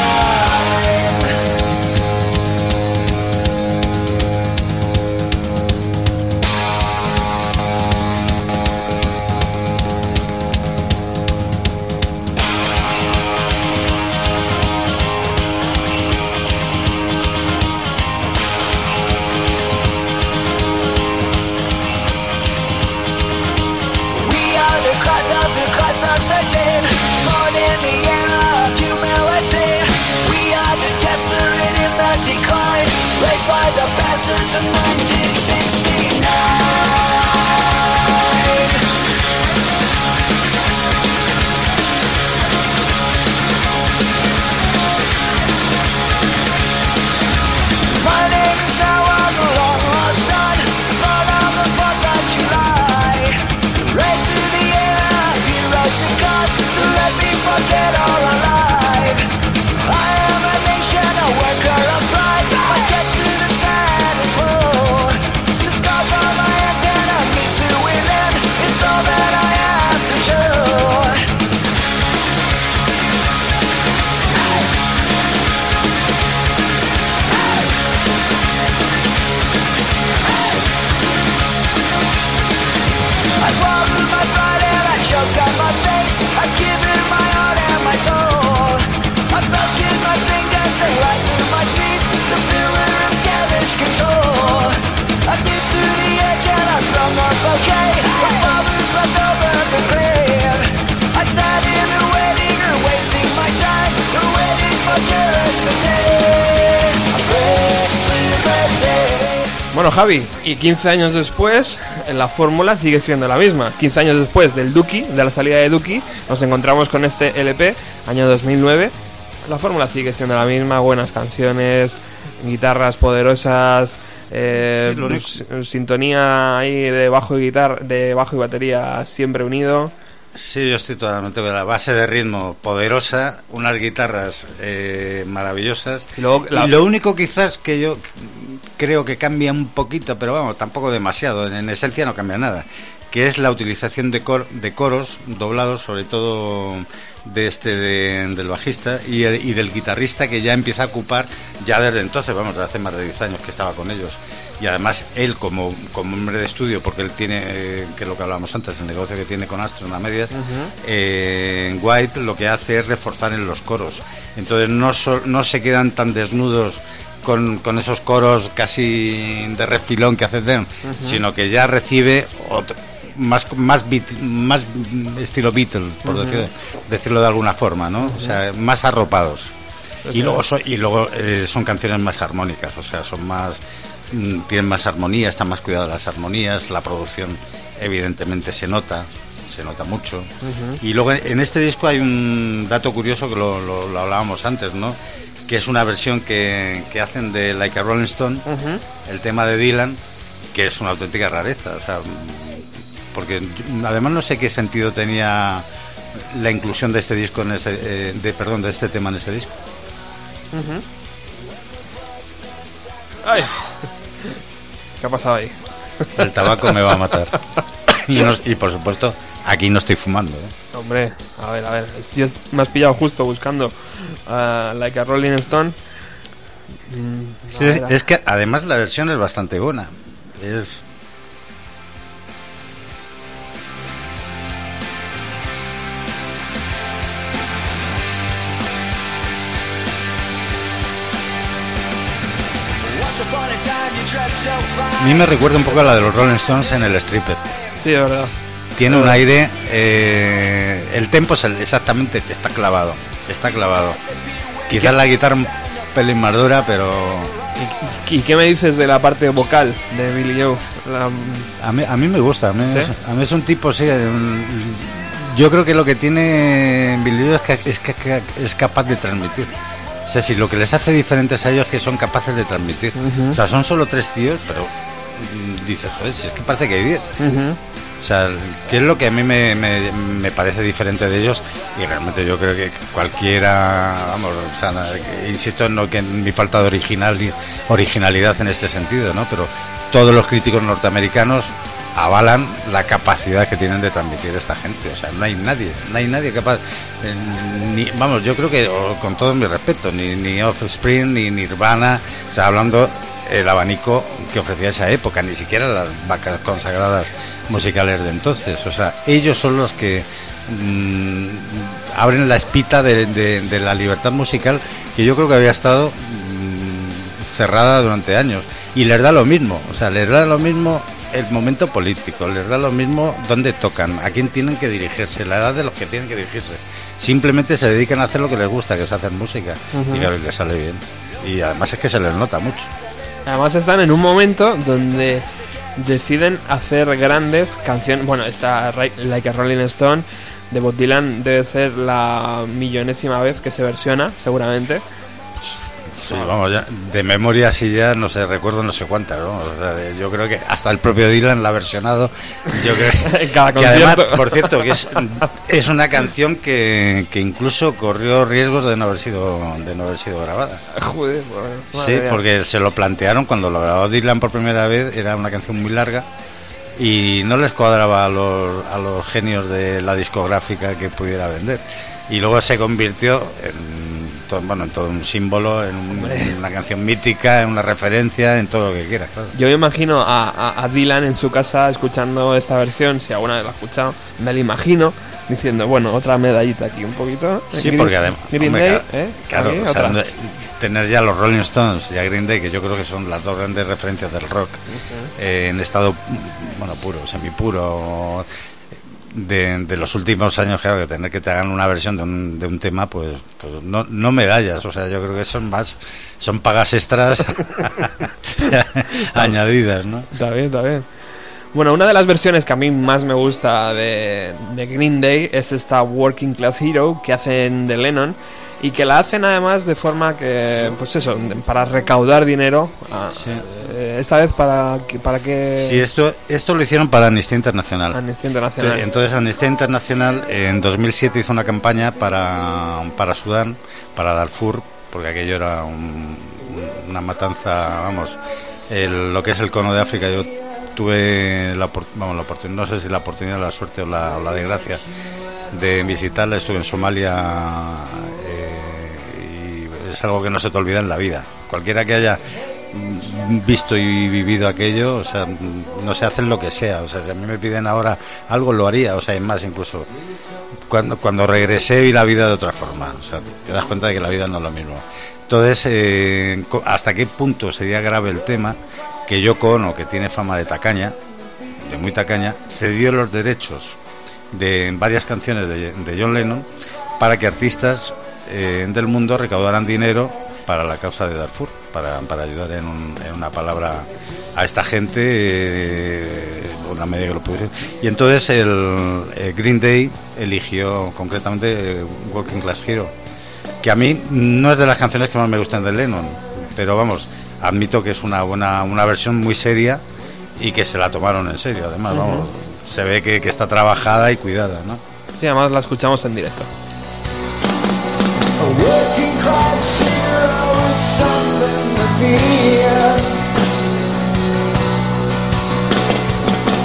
Javi, y 15 años después, la fórmula sigue siendo la misma. 15 años después del Duki, de la salida de Duki, nos encontramos con este LP, año 2009. La fórmula sigue siendo la misma, buenas canciones, guitarras poderosas, eh, Sí, lo único- s- sintonía ahí de bajo y guitarra, de bajo y batería siempre unido. Sí, yo estoy totalmente con la base de ritmo poderosa, unas guitarras eh, maravillosas. Y luego la- Y lo único quizás que yo creo que cambia un poquito, pero vamos, tampoco demasiado, en, en esencia no cambia nada, que es la utilización de, cor- de coros doblados, sobre todo de este de- del bajista y, el- y del guitarrista que ya empieza a ocupar ya desde entonces, vamos, desde hace más de 10 años que estaba con ellos. Y además él como, como hombre de estudio, porque él tiene, eh, que es lo que hablábamos antes, el negocio que tiene con Astro en las medias, eh, en White lo que hace es reforzar en los coros. Entonces no, so- no se quedan tan desnudos con, con esos coros casi de refilón que hace sino que ya recibe otro- más más beat- más estilo Beatles, por decirlo, decirlo de alguna forma, ¿no? O sea, más arropados. Y luego, son, y luego eh, son canciones más armónicas, o sea, son más. Mm, tienen más armonía, están más cuidadas las armonías, la producción, evidentemente, se nota, se nota mucho. Y luego en este disco hay un dato curioso que lo, lo- lo hablábamos antes, ¿no? Que es una versión que, que hacen de Like a Rolling Stone, el tema de Dylan, que es una auténtica rareza, o sea, mm, porque además no sé qué sentido tenía la inclusión de este disco en ese, eh, de perdón, de este tema en ese disco. ¡Ay! ¿Qué ha pasado ahí? El tabaco me va a matar. Y, no- y, por supuesto, aquí no estoy fumando. ¿eh? Hombre, a ver, a ver. Yo me has pillado justo buscando ah, Like a Rolling Stone. Mm, Sí, es, ver, es que además la versión es bastante buena. Es, a mí me recuerda un poco a la de los Rolling Stones en el Stripper. Sí, es verdad. Tiene un aire. eh, el tempo es el- exactamente está clavado. Está clavado. Quizás la guitarra un pelín más dura, pero ¿Y, y qué me dices de la parte vocal de Billy Joe? La- a mí, a mí me gusta. A mí, ¿Sí? es, a mí es un tipo, sí. un- yo creo que lo que tiene Billy Joe es que, es que- que es capaz de transmitir. O sea, si lo que les hace diferentes a ellos es que son capaces de transmitir. O sea, son solo tres tíos, pero mm, dices, joder, si es que parece que hay diez. O sea, ¿qué es lo que a mí me, me- me parece diferente de ellos? Y realmente yo creo que cualquiera, vamos, o sea, insisto en, lo que, en mi falta de original, originalidad en este sentido, ¿no? Pero todos los críticos norteamericanos avalan la capacidad que tienen de transmitir esta gente. O sea, no hay nadie, no hay nadie capaz. eh, ni, vamos, yo creo que, con todo mi respeto, ni, ni Offspring, ni Nirvana, o sea, hablando el abanico que ofrecía esa época, ni siquiera las vacas consagradas musicales de entonces. O sea, ellos son los que mm, abren la espita de la libertad musical que yo creo que había estado mm, cerrada durante años. Y les da lo mismo, o sea, les da lo mismo el momento político, les da lo mismo dónde tocan, a quién tienen que dirigirse, la edad de los que tienen que dirigirse. Simplemente se dedican a hacer lo que les gusta, que es hacer música. Y claro, y les sale bien. Y además es que se les nota mucho. Además están en un momento donde deciden hacer grandes canciones. Bueno, esta Ri- Like a Rolling Stone de Bob Dylan debe ser la millonésima vez que se versiona, seguramente. Sí, vamos, ya, de memoria sí ya, no sé, recuerdo no sé cuántas, ¿no? O sea, de- yo creo que hasta el propio Dylan la ha versionado. Yo creo cada que además, por cierto, que es, es una canción que, que incluso corrió riesgos de no haber sido, de no haber sido grabada. Joder, bueno, Sí, porque se lo plantearon cuando lo grabó Dylan por primera vez, era una canción muy larga y no les cuadraba a los, a los genios de la discográfica que pudiera vender. Y luego se convirtió en, todo, bueno, en todo un símbolo, en, un- en una canción mítica, en una referencia, en todo lo que quieras. Claro. Yo me imagino a, a- a Dylan en su casa escuchando esta versión, si alguna vez la ha escuchado, me la imagino diciendo, bueno, otra medallita aquí un poquito. Sí, Green- porque además, Green Day, ¿eh? claro, Aquí, o sea, otra. tener ya los Rolling Stones y a Green Day, que yo creo que son las dos grandes referencias del rock, eh, en estado, bueno, puro, semipuro, de, los últimos años, claro, que tener que te hagan una versión de un, de un tema, pues, pues no, no medallas, o sea, yo creo que son más, son pagas extras añadidas, ¿no? Está bien, está bien. Bueno, una de las versiones que a mí más me gusta de, de Green Day es esta Working Class Hero que hacen de Lennon y que la hacen además de forma que, pues eso, para recaudar dinero. ah, Sí. eh, esta vez para que, para que Sí, esto, esto lo hicieron para Amnistía Internacional. Amnistía Internacional. Entonces Amnistía Internacional en 2007 hizo una campaña para, para Sudán, para Darfur, porque aquello era un- una matanza, vamos, el- lo que es el cono de África. Yo tuve la, vamos, la oportunidad, no sé si la oportunidad, la suerte o la, o la desgracia de visitarla. Estuve en Somalia eh, es algo que no se te olvida en la vida. Cualquiera que haya visto y vivido aquello, o sea, no se hacen lo que sea, o sea, si a mí me piden ahora algo lo haría, o sea, es más incluso cuando cuando regresé vi la vida de otra forma, o sea, te das cuenta de que la vida no es lo mismo. Entonces, eh, ¿hasta qué punto sería grave el tema que Yoko Ono, que tiene fama de tacaña, de muy tacaña, cedió los derechos de varias canciones de John Lennon para que artistas eh, del mundo recaudaran dinero para la causa de Darfur, para, para ayudar en, un- en una palabra a esta gente, eh, una medida que lo pudiese. Y entonces el, eh, Green Day eligió concretamente eh, Working Class Hero, que a mí no es de las canciones que más me gustan de Lennon, pero vamos, admito que es una buena una versión muy seria y que se la tomaron en serio, además, vamos, se ve que, que está trabajada y cuidada, ¿no? Sí, además la escuchamos en directo. A working class hero is something to be.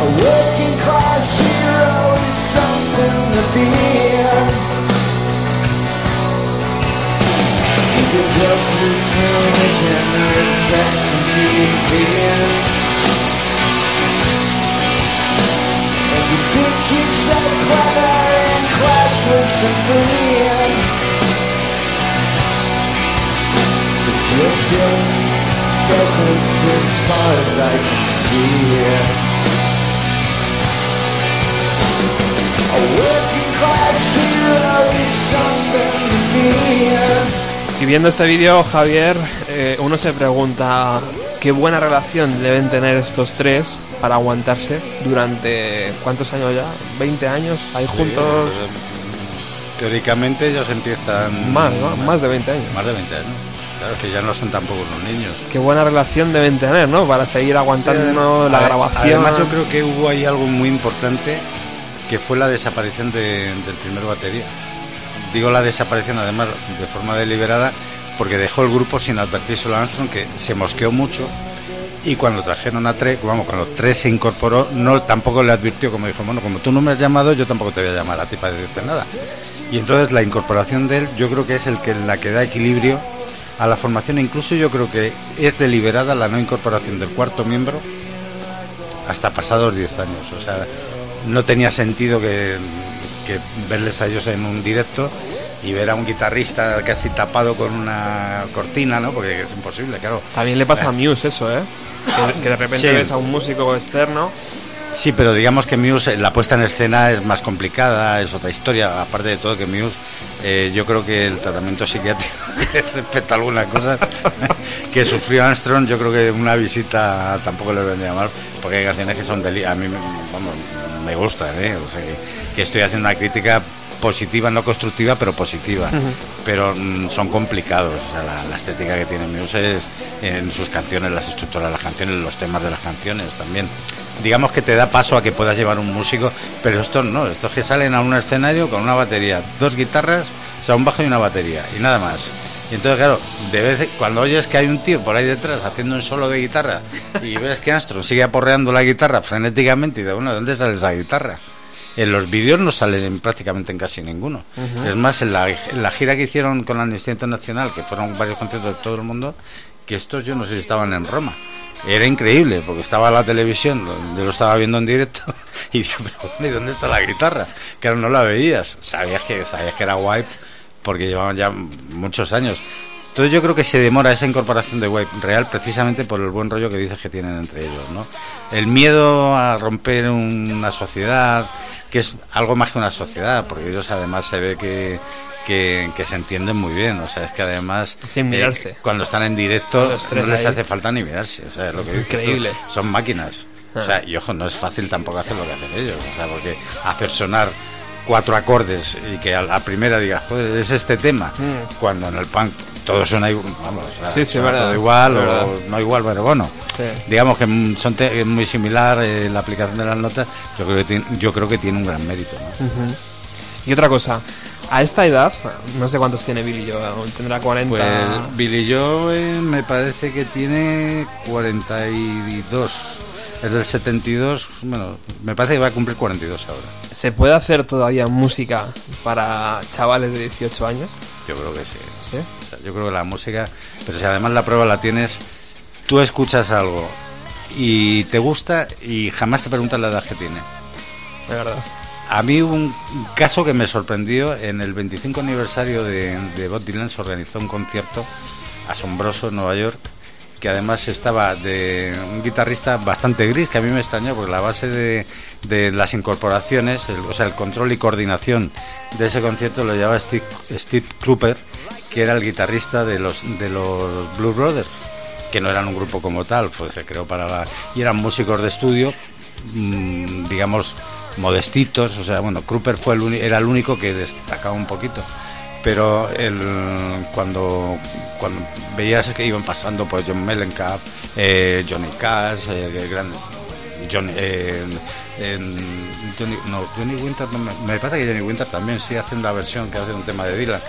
A working class hero is something to be. You could jump through film, degenerate sex and TV. And you think you're so clever and classless and free. Your presence as far as I can see. A working class hero is something to be. Y viendo este vídeo, Javier, eh, uno se pregunta qué buena relación deben tener estos tres para aguantarse durante cuántos años ya, 20 años ahí juntos, Eh, Teóricamente ellos empiezan... más, ¿no? Más de 20 años. Más de 20 años. Claro, que ya no son tampoco los niños. Qué buena relación deben tener, ¿no? Para seguir aguantando Sí, la grabación. Además, yo creo que hubo ahí algo muy importante que fue la desaparición de- del primer batería. Digo la desaparición, además, de forma deliberada, porque dejó el grupo sin advertírselo a Armstrong, que se mosqueó mucho. Y cuando trajeron a Trek, vamos, cuando Trek se incorporó, no tampoco le advirtió, como dijo, bueno, como tú no me has llamado, yo tampoco te voy a llamar a ti para decirte nada. Y entonces la incorporación de él, yo creo que es el que la que da equilibrio a la formación. Incluso yo creo que es deliberada la no incorporación del cuarto miembro hasta pasados 10 años. O sea, no tenía sentido que, que verles a ellos en un directo y ver a un guitarrista casi tapado con una cortina, ¿no? Porque es imposible, claro. También le pasa a Muse eso, ¿eh? Que, que de repente Sí. ves a un músico externo. Sí, pero digamos que Muse, la puesta en escena es más complicada, es otra historia. Aparte de todo, que Muse, eh, yo creo que el tratamiento psiquiátrico respecto a algunas cosas que sufrió Armstrong, yo creo que una visita tampoco le vendría mal, porque hay canciones que son deli A mí, me- vamos, me gustan, ¿eh? O sea, que, que estoy haciendo una crítica positiva, no constructiva, pero positiva. Pero mm, son complicados. O sea, la, la estética que tiene Muse es en sus canciones, las estructuras de las canciones, los temas de las canciones también. Digamos que te da paso a que puedas llevar un músico, pero estos no, estos que salen a un escenario con una batería, dos guitarras, o sea, un bajo y una batería, y nada más. Y entonces, claro, de vez cuando oyes que hay un tío por ahí detrás haciendo un solo de guitarra y ves que Astro sigue aporreando la guitarra frenéticamente y de bueno, ¿de dónde sale esa guitarra? En los vídeos no salen prácticamente en casi ninguno. Es más, en la, en la gira que hicieron con la Amnistía Internacional, que fueron varios conciertos de todo el mundo, que estos yo no sé si estaban en Roma. Era increíble, porque estaba la televisión, yo lo estaba viendo en directo, y dije, pero bueno, ¿y dónde está la guitarra? Que ahora no la veías. Sabías que, sabías que era guay, porque llevaban ya muchos años. Entonces yo creo que se demora esa incorporación de Wipe real precisamente por el buen rollo que dices que tienen entre ellos, ¿no? El miedo a romper una sociedad, que es algo más que una sociedad, porque ellos además se ve que, que, que se entienden muy bien, o sea, es que además... Sin mirarse. eh, cuando están en directo Los tres no les ahí. hace falta ni mirarse, o sea, lo que tú, Increíble. son máquinas. O Ah. sea, y ojo, no es fácil tampoco hacer lo que hacen ellos, o sea, porque hacer sonar cuatro acordes y que a la primera digas, joder, es este tema, Mm. cuando en el punk todo suena igual, vamos, o sea, Sí, sí, suena verdad, todo igual verdad. o no igual, pero bueno. Sí. Digamos que son es muy similar eh, la aplicación de las notas, yo creo que tiene, yo creo que tiene un gran mérito. Y otra cosa, a esta edad, no sé cuántos tiene Billy Joe, tendrá 40. Pues Billy Joe eh, me parece que tiene 42. Es del 72, bueno, me parece que va a cumplir 42 ahora. ¿Se puede hacer todavía música para chavales de 18 años? Yo creo que sí. ¿Sí? O sea, yo creo que la música, pero si además la prueba la tienes, tú escuchas algo y te gusta y jamás te preguntas la edad que tiene. De verdad. A mí hubo un caso que me sorprendió, en el 25 aniversario de, de Bob Dylan se organizó un concierto asombroso en Nueva York, que además estaba de un guitarrista bastante gris, que a mí me extrañó, porque la base de, de las incorporaciones, el- o sea, el control y coordinación de ese concierto lo llevaba Steve, Steve que era el guitarrista de los, de los Blue Brothers, que no eran un grupo como tal, pues se creó para la... y eran músicos de estudio, mm, digamos, modestitos, o sea, bueno, Kruper fue el era el único que destacaba un poquito, pero el, cuando, cuando veías que iban pasando pues John Mellencamp, eh, Johnny Cash, eh, gran- Johnny, eh, Johnny, no, Johnny Winter, me, parece que Johnny Winter también sí hace una versión que hace un tema de Dylan,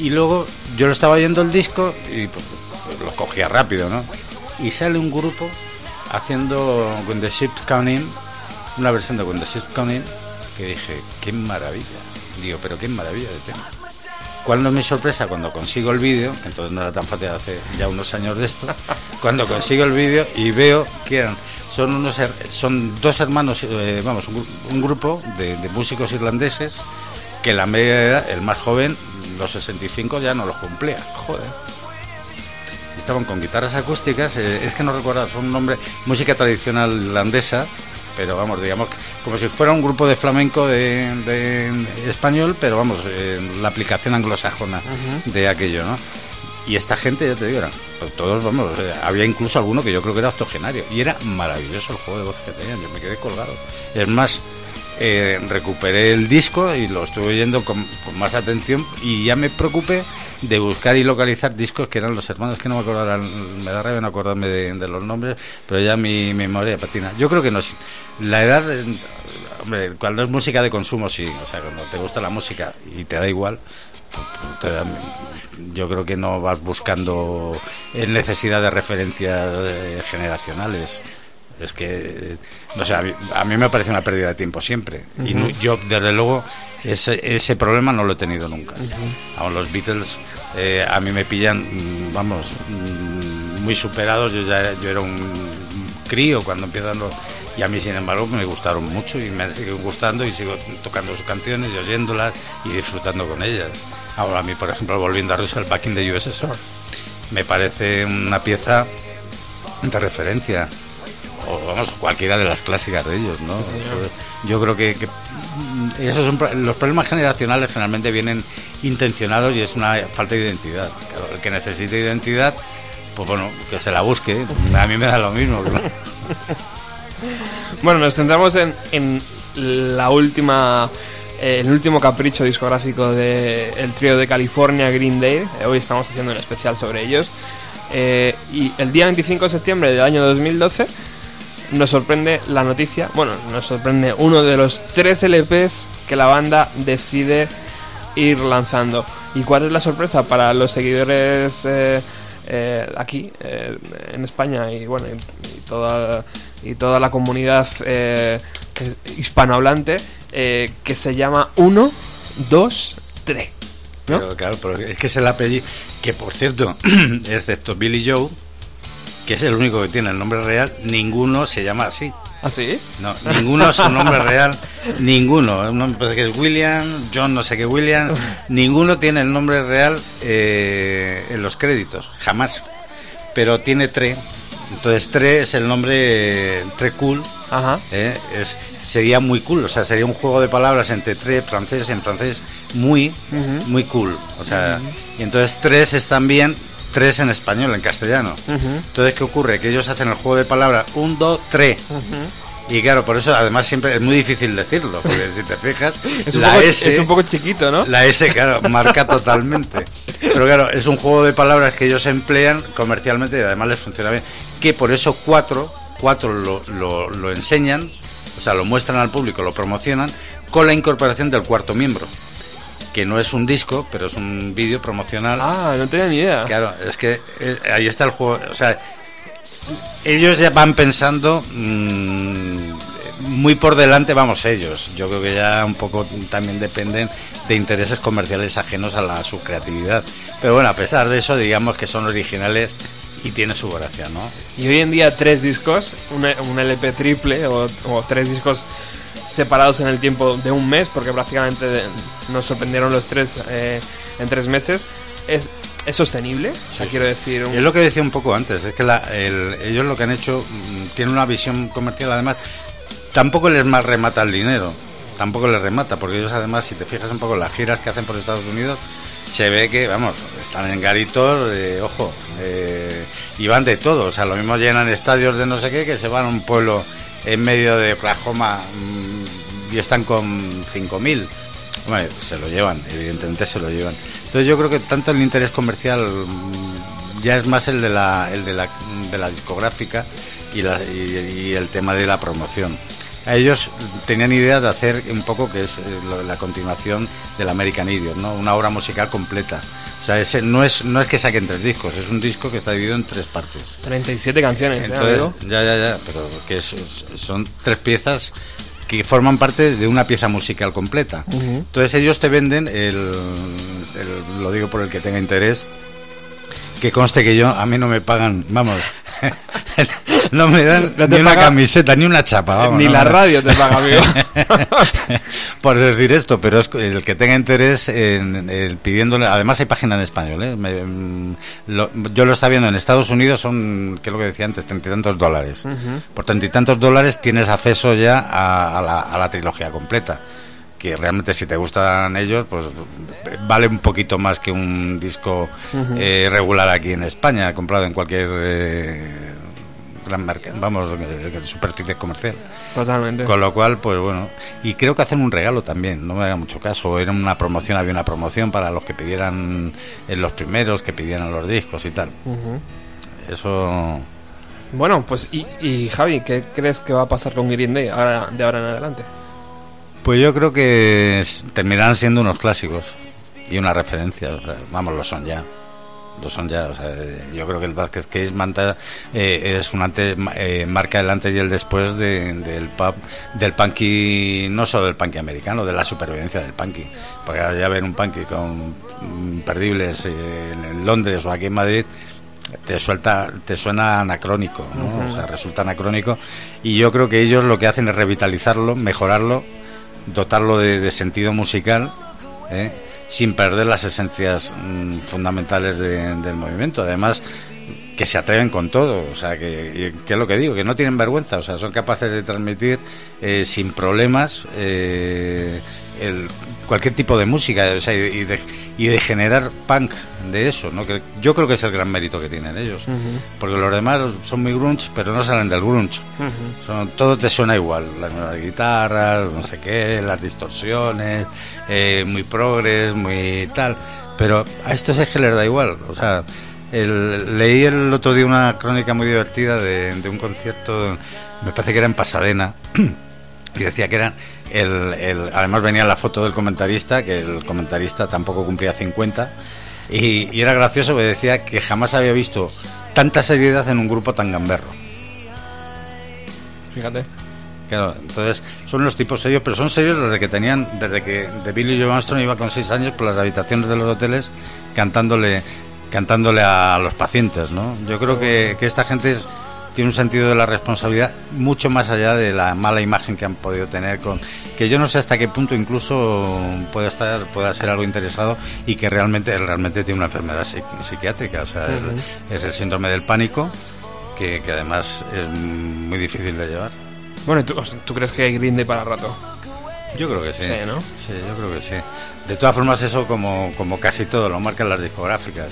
y luego yo lo estaba oyendo el disco y pues, lo cogía rápido, ¿no? Y sale un grupo haciendo When the Ships Come In, una versión de When the Ships Come In, que dije, qué maravilla. Digo, pero qué maravilla de tema. ¿Cuál no es mi sorpresa? Cuando consigo el vídeo, entonces no era tan fácil hace ya unos años de esto, cuando consigo el vídeo y veo que eran, son, unos, son dos hermanos, eh, vamos, un, un grupo de, de músicos irlandeses que la media de edad, el más joven, los 65 ya no los cumplía. Joder. Estaban con guitarras acústicas, eh, es que no recuerdo, son un nombre, música tradicional irlandesa, pero vamos, digamos, como si fuera un grupo de flamenco de, de español, pero vamos, eh, la aplicación anglosajona de aquello, ¿no? Y esta gente, ya te digo, eran pues, todos, vamos, eh, había incluso alguno que yo creo que era octogenario, y era maravilloso el juego de voz que tenían, yo me quedé colgado. Es más, eh, recuperé el disco y lo estuve oyendo con, con más atención y ya me preocupé de buscar y localizar discos que eran los hermanos que no me acuerdo me da rabia no acordarme de, los nombres pero ya mi, memoria patina. Yo creo que no la edad eh, hombre cuando es música de consumo sí o sea cuando te gusta la música y te da igual pues, pues, yo creo que no vas buscando necesidad de referencias eh, generacionales es que, no sé, a mí, me parece una pérdida de tiempo siempre. Y no- yo, desde luego, ese, ese problema no lo he tenido nunca. Aún los Beatles eh, a mí me pillan, mm, vamos, mm, muy superados. Yo ya yo era un crío cuando empiezan los... Y a mí, sin embargo, me gustaron mucho y me siguen gustando y sigo tocando sus canciones y oyéndolas y disfrutando con ellas. Ahora a mí, por ejemplo, volviendo a Rusia, el Back in the USSR, me parece una pieza de referencia o vamos cualquiera de las clásicas de ellos no yo creo que, que, mm, esos son los problemas generacionales generalmente vienen intencionados y es una falta de identidad el que necesite identidad pues bueno que se la busque a mí me da lo mismo ¿no? Bueno, nos centramos en, en la última. eh, el último capricho discográfico del el trío de California Green Day. Eh, hoy estamos haciendo un especial sobre ellos. Eh, y el día 25 de septiembre del año 2012 nos sorprende la noticia. Bueno, nos sorprende uno de los tres LPs que la banda decide ir lanzando. ¿Y cuál es la sorpresa para los seguidores eh, eh, aquí eh, en España y bueno y, toda y toda la comunidad hispanohablante que se llama 1, 2, 3? ¿no? Pero claro, es que es el apellido que por cierto excepto Billy Joe que es el único que tiene el nombre real ninguno se llama así ¿Ah, sí? No, ninguno es su nombre real, ninguno. Un parece que es William, John no sé qué William, ninguno tiene el nombre real eh, en los créditos, jamás. Pero tiene Tre, entonces Tre es el nombre Tre Cool, Ajá. ¿eh? es, sería muy cool, o sea, sería un juego de palabras entre tres, francés, en francés, muy, muy cool. O sea, y entonces tres es también tres en español, en castellano. Entonces, ¿qué ocurre? Que ellos hacen el juego de palabras un, dos, tres. Y claro, por eso además siempre es muy difícil decirlo, porque si te fijas, Es un, la poco, S, es un poco chiquito, ¿no? la S, claro, marca totalmente. Pero claro, es un juego de palabras que ellos emplean comercialmente y además les funciona bien. Que por eso cuatro, cuatro lo, lo, lo enseñan, o sea, lo muestran al público, lo promocionan, con la incorporación del cuarto miembro. Que no es un disco, pero es un vídeo promocional. Ah, no tenía ni idea. Claro, es que eh, ahí está el juego. O sea, ellos ya van pensando mm, muy por delante, vamos ellos. Yo creo que ya un poco también dependen de intereses comerciales ajenos a la su creatividad. Pero bueno, a pesar de eso, digamos que son originales y tiene su gracia, ¿no? Y hoy en día tres discos, un, un LP triple o, o tres discos separados en el tiempo de un mes, porque prácticamente nos sorprendieron los tres eh, en tres meses, ¿es, es sostenible? O sea, quiero decir... un- Es lo que decía un poco antes, es que la- el- ellos lo que han hecho mm, tienen una visión comercial, además, tampoco les más remata el dinero, tampoco les remata, porque ellos además, si te fijas un poco en las giras que hacen por Estados Unidos, se ve que, vamos, están en garitos, de, ojo, eh, y van de todo, o sea, lo mismo llenan estadios de no sé qué, que se van a un pueblo en medio de Oklahoma mm, y están con 5.000. Hombre, se lo llevan, evidentemente se lo llevan. Entonces yo creo que tanto el interés comercial mm, ya es más el de la, el de la, de la discográfica y, la- y- y el tema de la promoción. A ellos tenían idea de hacer un poco que es eh, la continuación del American Idiot, ¿no? Una obra musical completa. O sea, ese no es no es que saquen tres discos, es un disco que está dividido en tres partes. 37 canciones, ¿eh, Entonces, amigo? ya, ya, ya, pero que es- son tres piezas que forman parte de una pieza musical completa. Entonces ellos te venden el, el- lo digo por el que tenga interés, que conste que yo a mí no me pagan, vamos, no me dan No te ni una camiseta ni una chapa, vamos. Ni no la radio te paga, amigo. por decir esto, pero es el que tenga interés en, en pidiéndole, además hay página en español, ¿eh? Me- mm, lo- yo lo estaba viendo en Estados Unidos, son, que es lo que decía antes, treinta y tantos dólares. Por treinta y tantos dólares tienes acceso ya a, a la, a la trilogía completa. Que realmente si te gustan ellos, pues vale un poquito más que un disco eh, regular aquí en España, comprado en cualquier eh, gran mercado, vamos, eh, superficie comercial. Totalmente. Con lo cual, pues bueno, y creo que hacen un regalo también, no me haga mucho caso, era una promoción, había una promoción para los que pidieran en los primeros, que pidieran los discos y tal. Eso, Bueno, pues y, y Javi, ¿qué crees que va a pasar con Green Day ahora, de ahora en adelante? Pues yo creo que terminarán siendo unos clásicos y una referencia, o sea, vamos, lo son ya. Lo son ya, o sea, eh, yo creo que el Vázquez Case manta, eh, es un antes, eh, marca el antes y el después de- del pub, del punky, no solo del punky americano, de la supervivencia del punky. Porque ya ver un punky con mm, perdibles en, en Londres o aquí en Madrid, te suelta, te suena anacrónico, ¿no? O sea, resulta anacrónico. Y yo creo que ellos lo que hacen es revitalizarlo, mejorarlo, dotarlo de, sentido musical, ¿eh? sin perder las esencias mm, fundamentales de- del movimiento. Además, que se atreven con todo, o sea, que, que es lo que digo, que no tienen vergüenza, o sea, son capaces de transmitir eh, sin problemas eh, el- cualquier tipo de música, o sea, y, de, y de generar punk de eso, ¿no? Que yo creo que es el gran mérito que tienen ellos, porque los demás son muy grunge, pero no salen del grunge, son, todo te suena igual, las nuevas guitarras, no sé qué, las distorsiones, eh, muy progres, muy tal, pero a estos es que les da igual, o sea, el- leí el otro día una crónica muy divertida de, de un concierto, me parece que era en Pasadena, y decía que eran el, el- además venía la foto del comentarista que el comentarista tampoco cumplía 50 y, y era gracioso porque decía que jamás había visto tanta seriedad en un grupo tan gamberro Fíjate. Claro, entonces son los tipos serios, pero son serios desde que tenían, desde que de Billy Joe Armstrong iba con seis años por las habitaciones de los hoteles cantándole, cantándole a los pacientes, ¿no? Yo creo que, que esta gente es- tiene un sentido de la responsabilidad mucho más allá de la mala imagen que han podido tener con que yo no sé hasta qué punto incluso pueda estar pueda ser algo interesado y que realmente realmente tiene una enfermedad psiqui- psiquiátrica. O sea el- es el síndrome del pánico que, que además es muy difícil de llevar. Bueno, ¿tú, tú crees que hay Green Day para rato? Yo creo que sí. Sí, ¿no? Sí, yo creo que sí. De todas formas, eso como, como casi todo lo marcan las discográficas.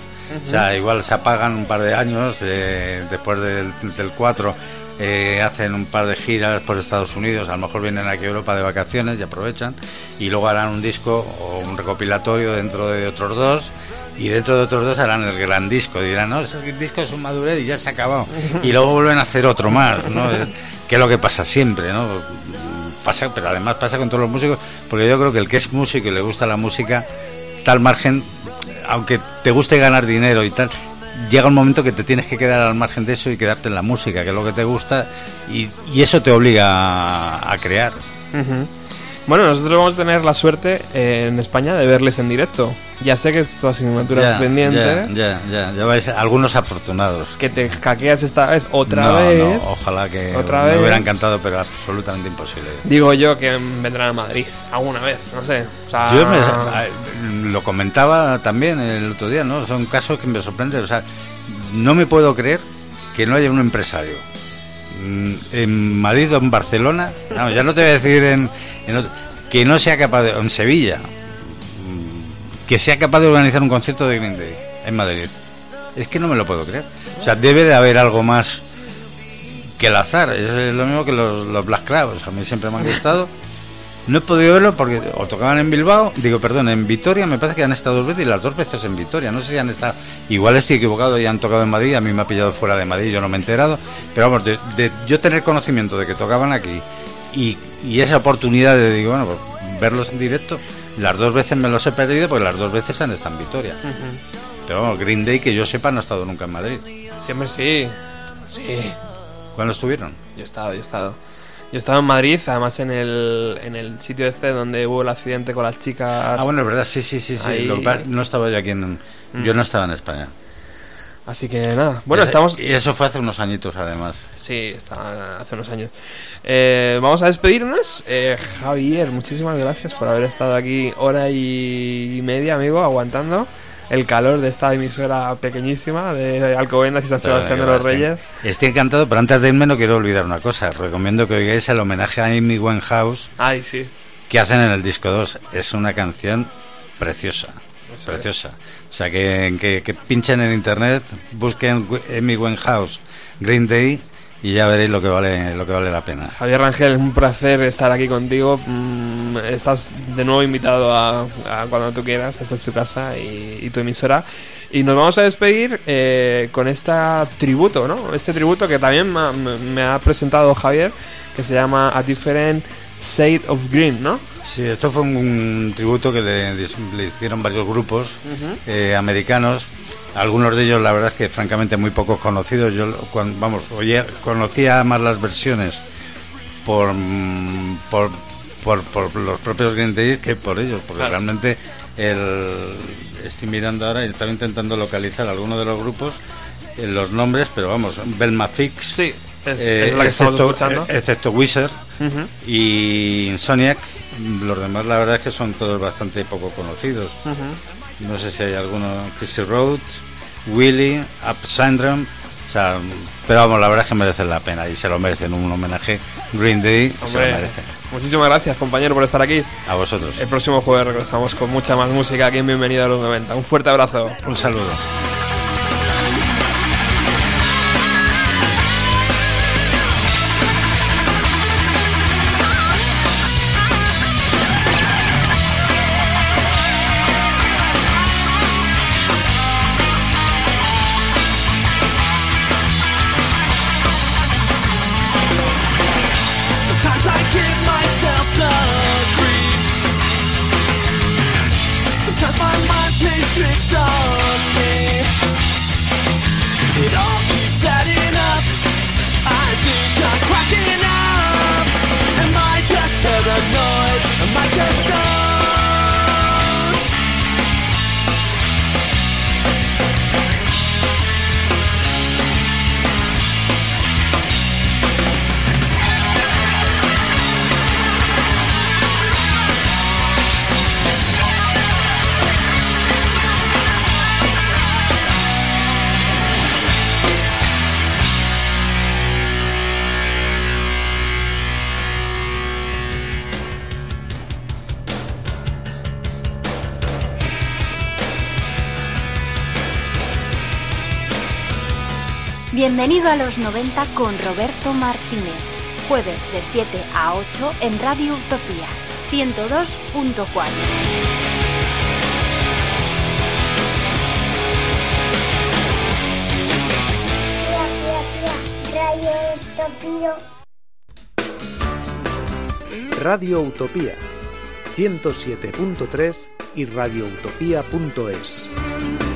O sea, igual se apagan un par de años, eh, después del, del 4 eh, hacen un par de giras por Estados Unidos, a lo mejor vienen aquí a Europa de vacaciones y aprovechan, y luego harán un disco o un recopilatorio dentro de otros dos. Y dentro de otros dos harán el gran disco. Dirán, no, ese disco es un madurez y ya se ha acabado. Y luego vuelven a hacer otro más, ¿no? Que es lo que pasa siempre, ¿no? Pasa, pero además pasa con todos los músicos, porque yo creo que el que es músico y le gusta la música, tal margen, aunque te guste ganar dinero y tal, llega un momento que te tienes que quedar al margen de eso y quedarte en la música, que es lo que te gusta, y, eso te obliga a, a crear. Bueno, nosotros vamos a tener la suerte eh, en España de verles en directo. Ya sé que es tu asignatura Ya, pendiente. ya, ya, ya, ya vais, algunos afortunados. Que te caqueas esta vez otra No, vez. no, ojalá que Otra me vez. hubiera encantado, pero absolutamente imposible. Digo yo que vendrán a Madrid alguna vez, no sé. O sea, Yo me- lo comentaba también el otro día, ¿no? Son casos que me sorprenden. O sea, no me puedo creer que no haya un empresario en Madrid o en Barcelona, no, ya no te voy a decir en, otro- que no sea capaz de, en Sevilla, mm, que sea capaz de organizar un concierto de Green Day en Madrid. Es que no me lo puedo creer. O sea, debe de haber algo más que el azar. Es lo mismo que los, los Black. A mí siempre me han gustado. No he podido verlo porque o tocaban en Bilbao, digo, perdón, en Vitoria, me parece que han estado dos veces y las dos veces en Vitoria. No sé si han estado, igual estoy equivocado y han tocado en Madrid, a mí me ha pillado fuera de Madrid, yo no me he enterado. Pero vamos, de, de yo tener conocimiento de que tocaban aquí y, y esa oportunidad de, digo, bueno, pues, verlos en directo, las dos veces me los he perdido porque las dos veces han estado en Vitoria. Pero vamos, Green Day, que yo sepa, no ha estado nunca en Madrid. Siempre sí. Sí. ¿Cuándo estuvieron? Yo he estado, yo he estado. Yo he estado en Madrid, además en el, en el sitio este donde hubo el accidente con las chicas. Ah, bueno, es verdad, sí, sí, sí, sí. Ahí- Lo que pasa- no estaba yo aquí en... Yo no estaba en España. Así que nada. Bueno, estamos. Y eso fue hace unos añitos, además. Sí, está hace unos años. Eh, vamos a despedirnos. Eh, Javier, muchísimas gracias por haber estado aquí hora y media, amigo, aguantando el calor de esta emisora pequeñísima de Alcobendas y San Sebastián de los Reyes. Estoy encantado, pero antes de irme no quiero olvidar una cosa. Recomiendo que oigáis el homenaje a Amy Winehouse Ay, sí. que hacen en el disco 2. Es una canción preciosa. Eso preciosa. O sea, que, que, que pinchen en internet, busquen Amy Winehouse Green Day y ya veréis lo que vale, lo que vale la pena. Javier Rangel, es un placer estar aquí contigo. Mm, estás de nuevo invitado a, a cuando tú quieras. Esta es tu casa y, y tu emisora. Y nos vamos a despedir eh, con este tributo, ¿no? Este tributo que también me, ha- me- ha presentado Javier, que se llama A Different Shade of Green, ¿no? Sí, esto fue un, un tributo que le, le hicieron varios grupos eh, americanos. Algunos de ellos, la verdad es que francamente muy pocos conocidos. Yo, cuando, vamos, oye, conocía más las versiones por, mm, por, por, por los propios Green Day que por ellos, porque Claro. realmente el, estoy mirando ahora y estaba intentando localizar algunos de los grupos, eh, los nombres, pero vamos, Belma Fix, Sí, es, eh, es la que estamos excepto, escuchando. eh, excepto Wizard y Insomniac, los demás la verdad es que son todos bastante poco conocidos. No sé si hay alguno, Chrissy Road, Willy, Up Syndrome, o sea, pero vamos, la verdad es que merecen la pena y se lo merecen un homenaje. Green Day se lo merecen. muchísimas gracias, compañero, por estar aquí. A vosotros. El próximo jueves regresamos con mucha más música aquí en Bienvenido a los 90. Un fuerte abrazo. Un saludo. Bienvenido a los 90 con Roberto Martínez. Jueves de 7 a 8 en Radio Utopía 102.4. Radio Utopía 107.3 y radioutopía.es.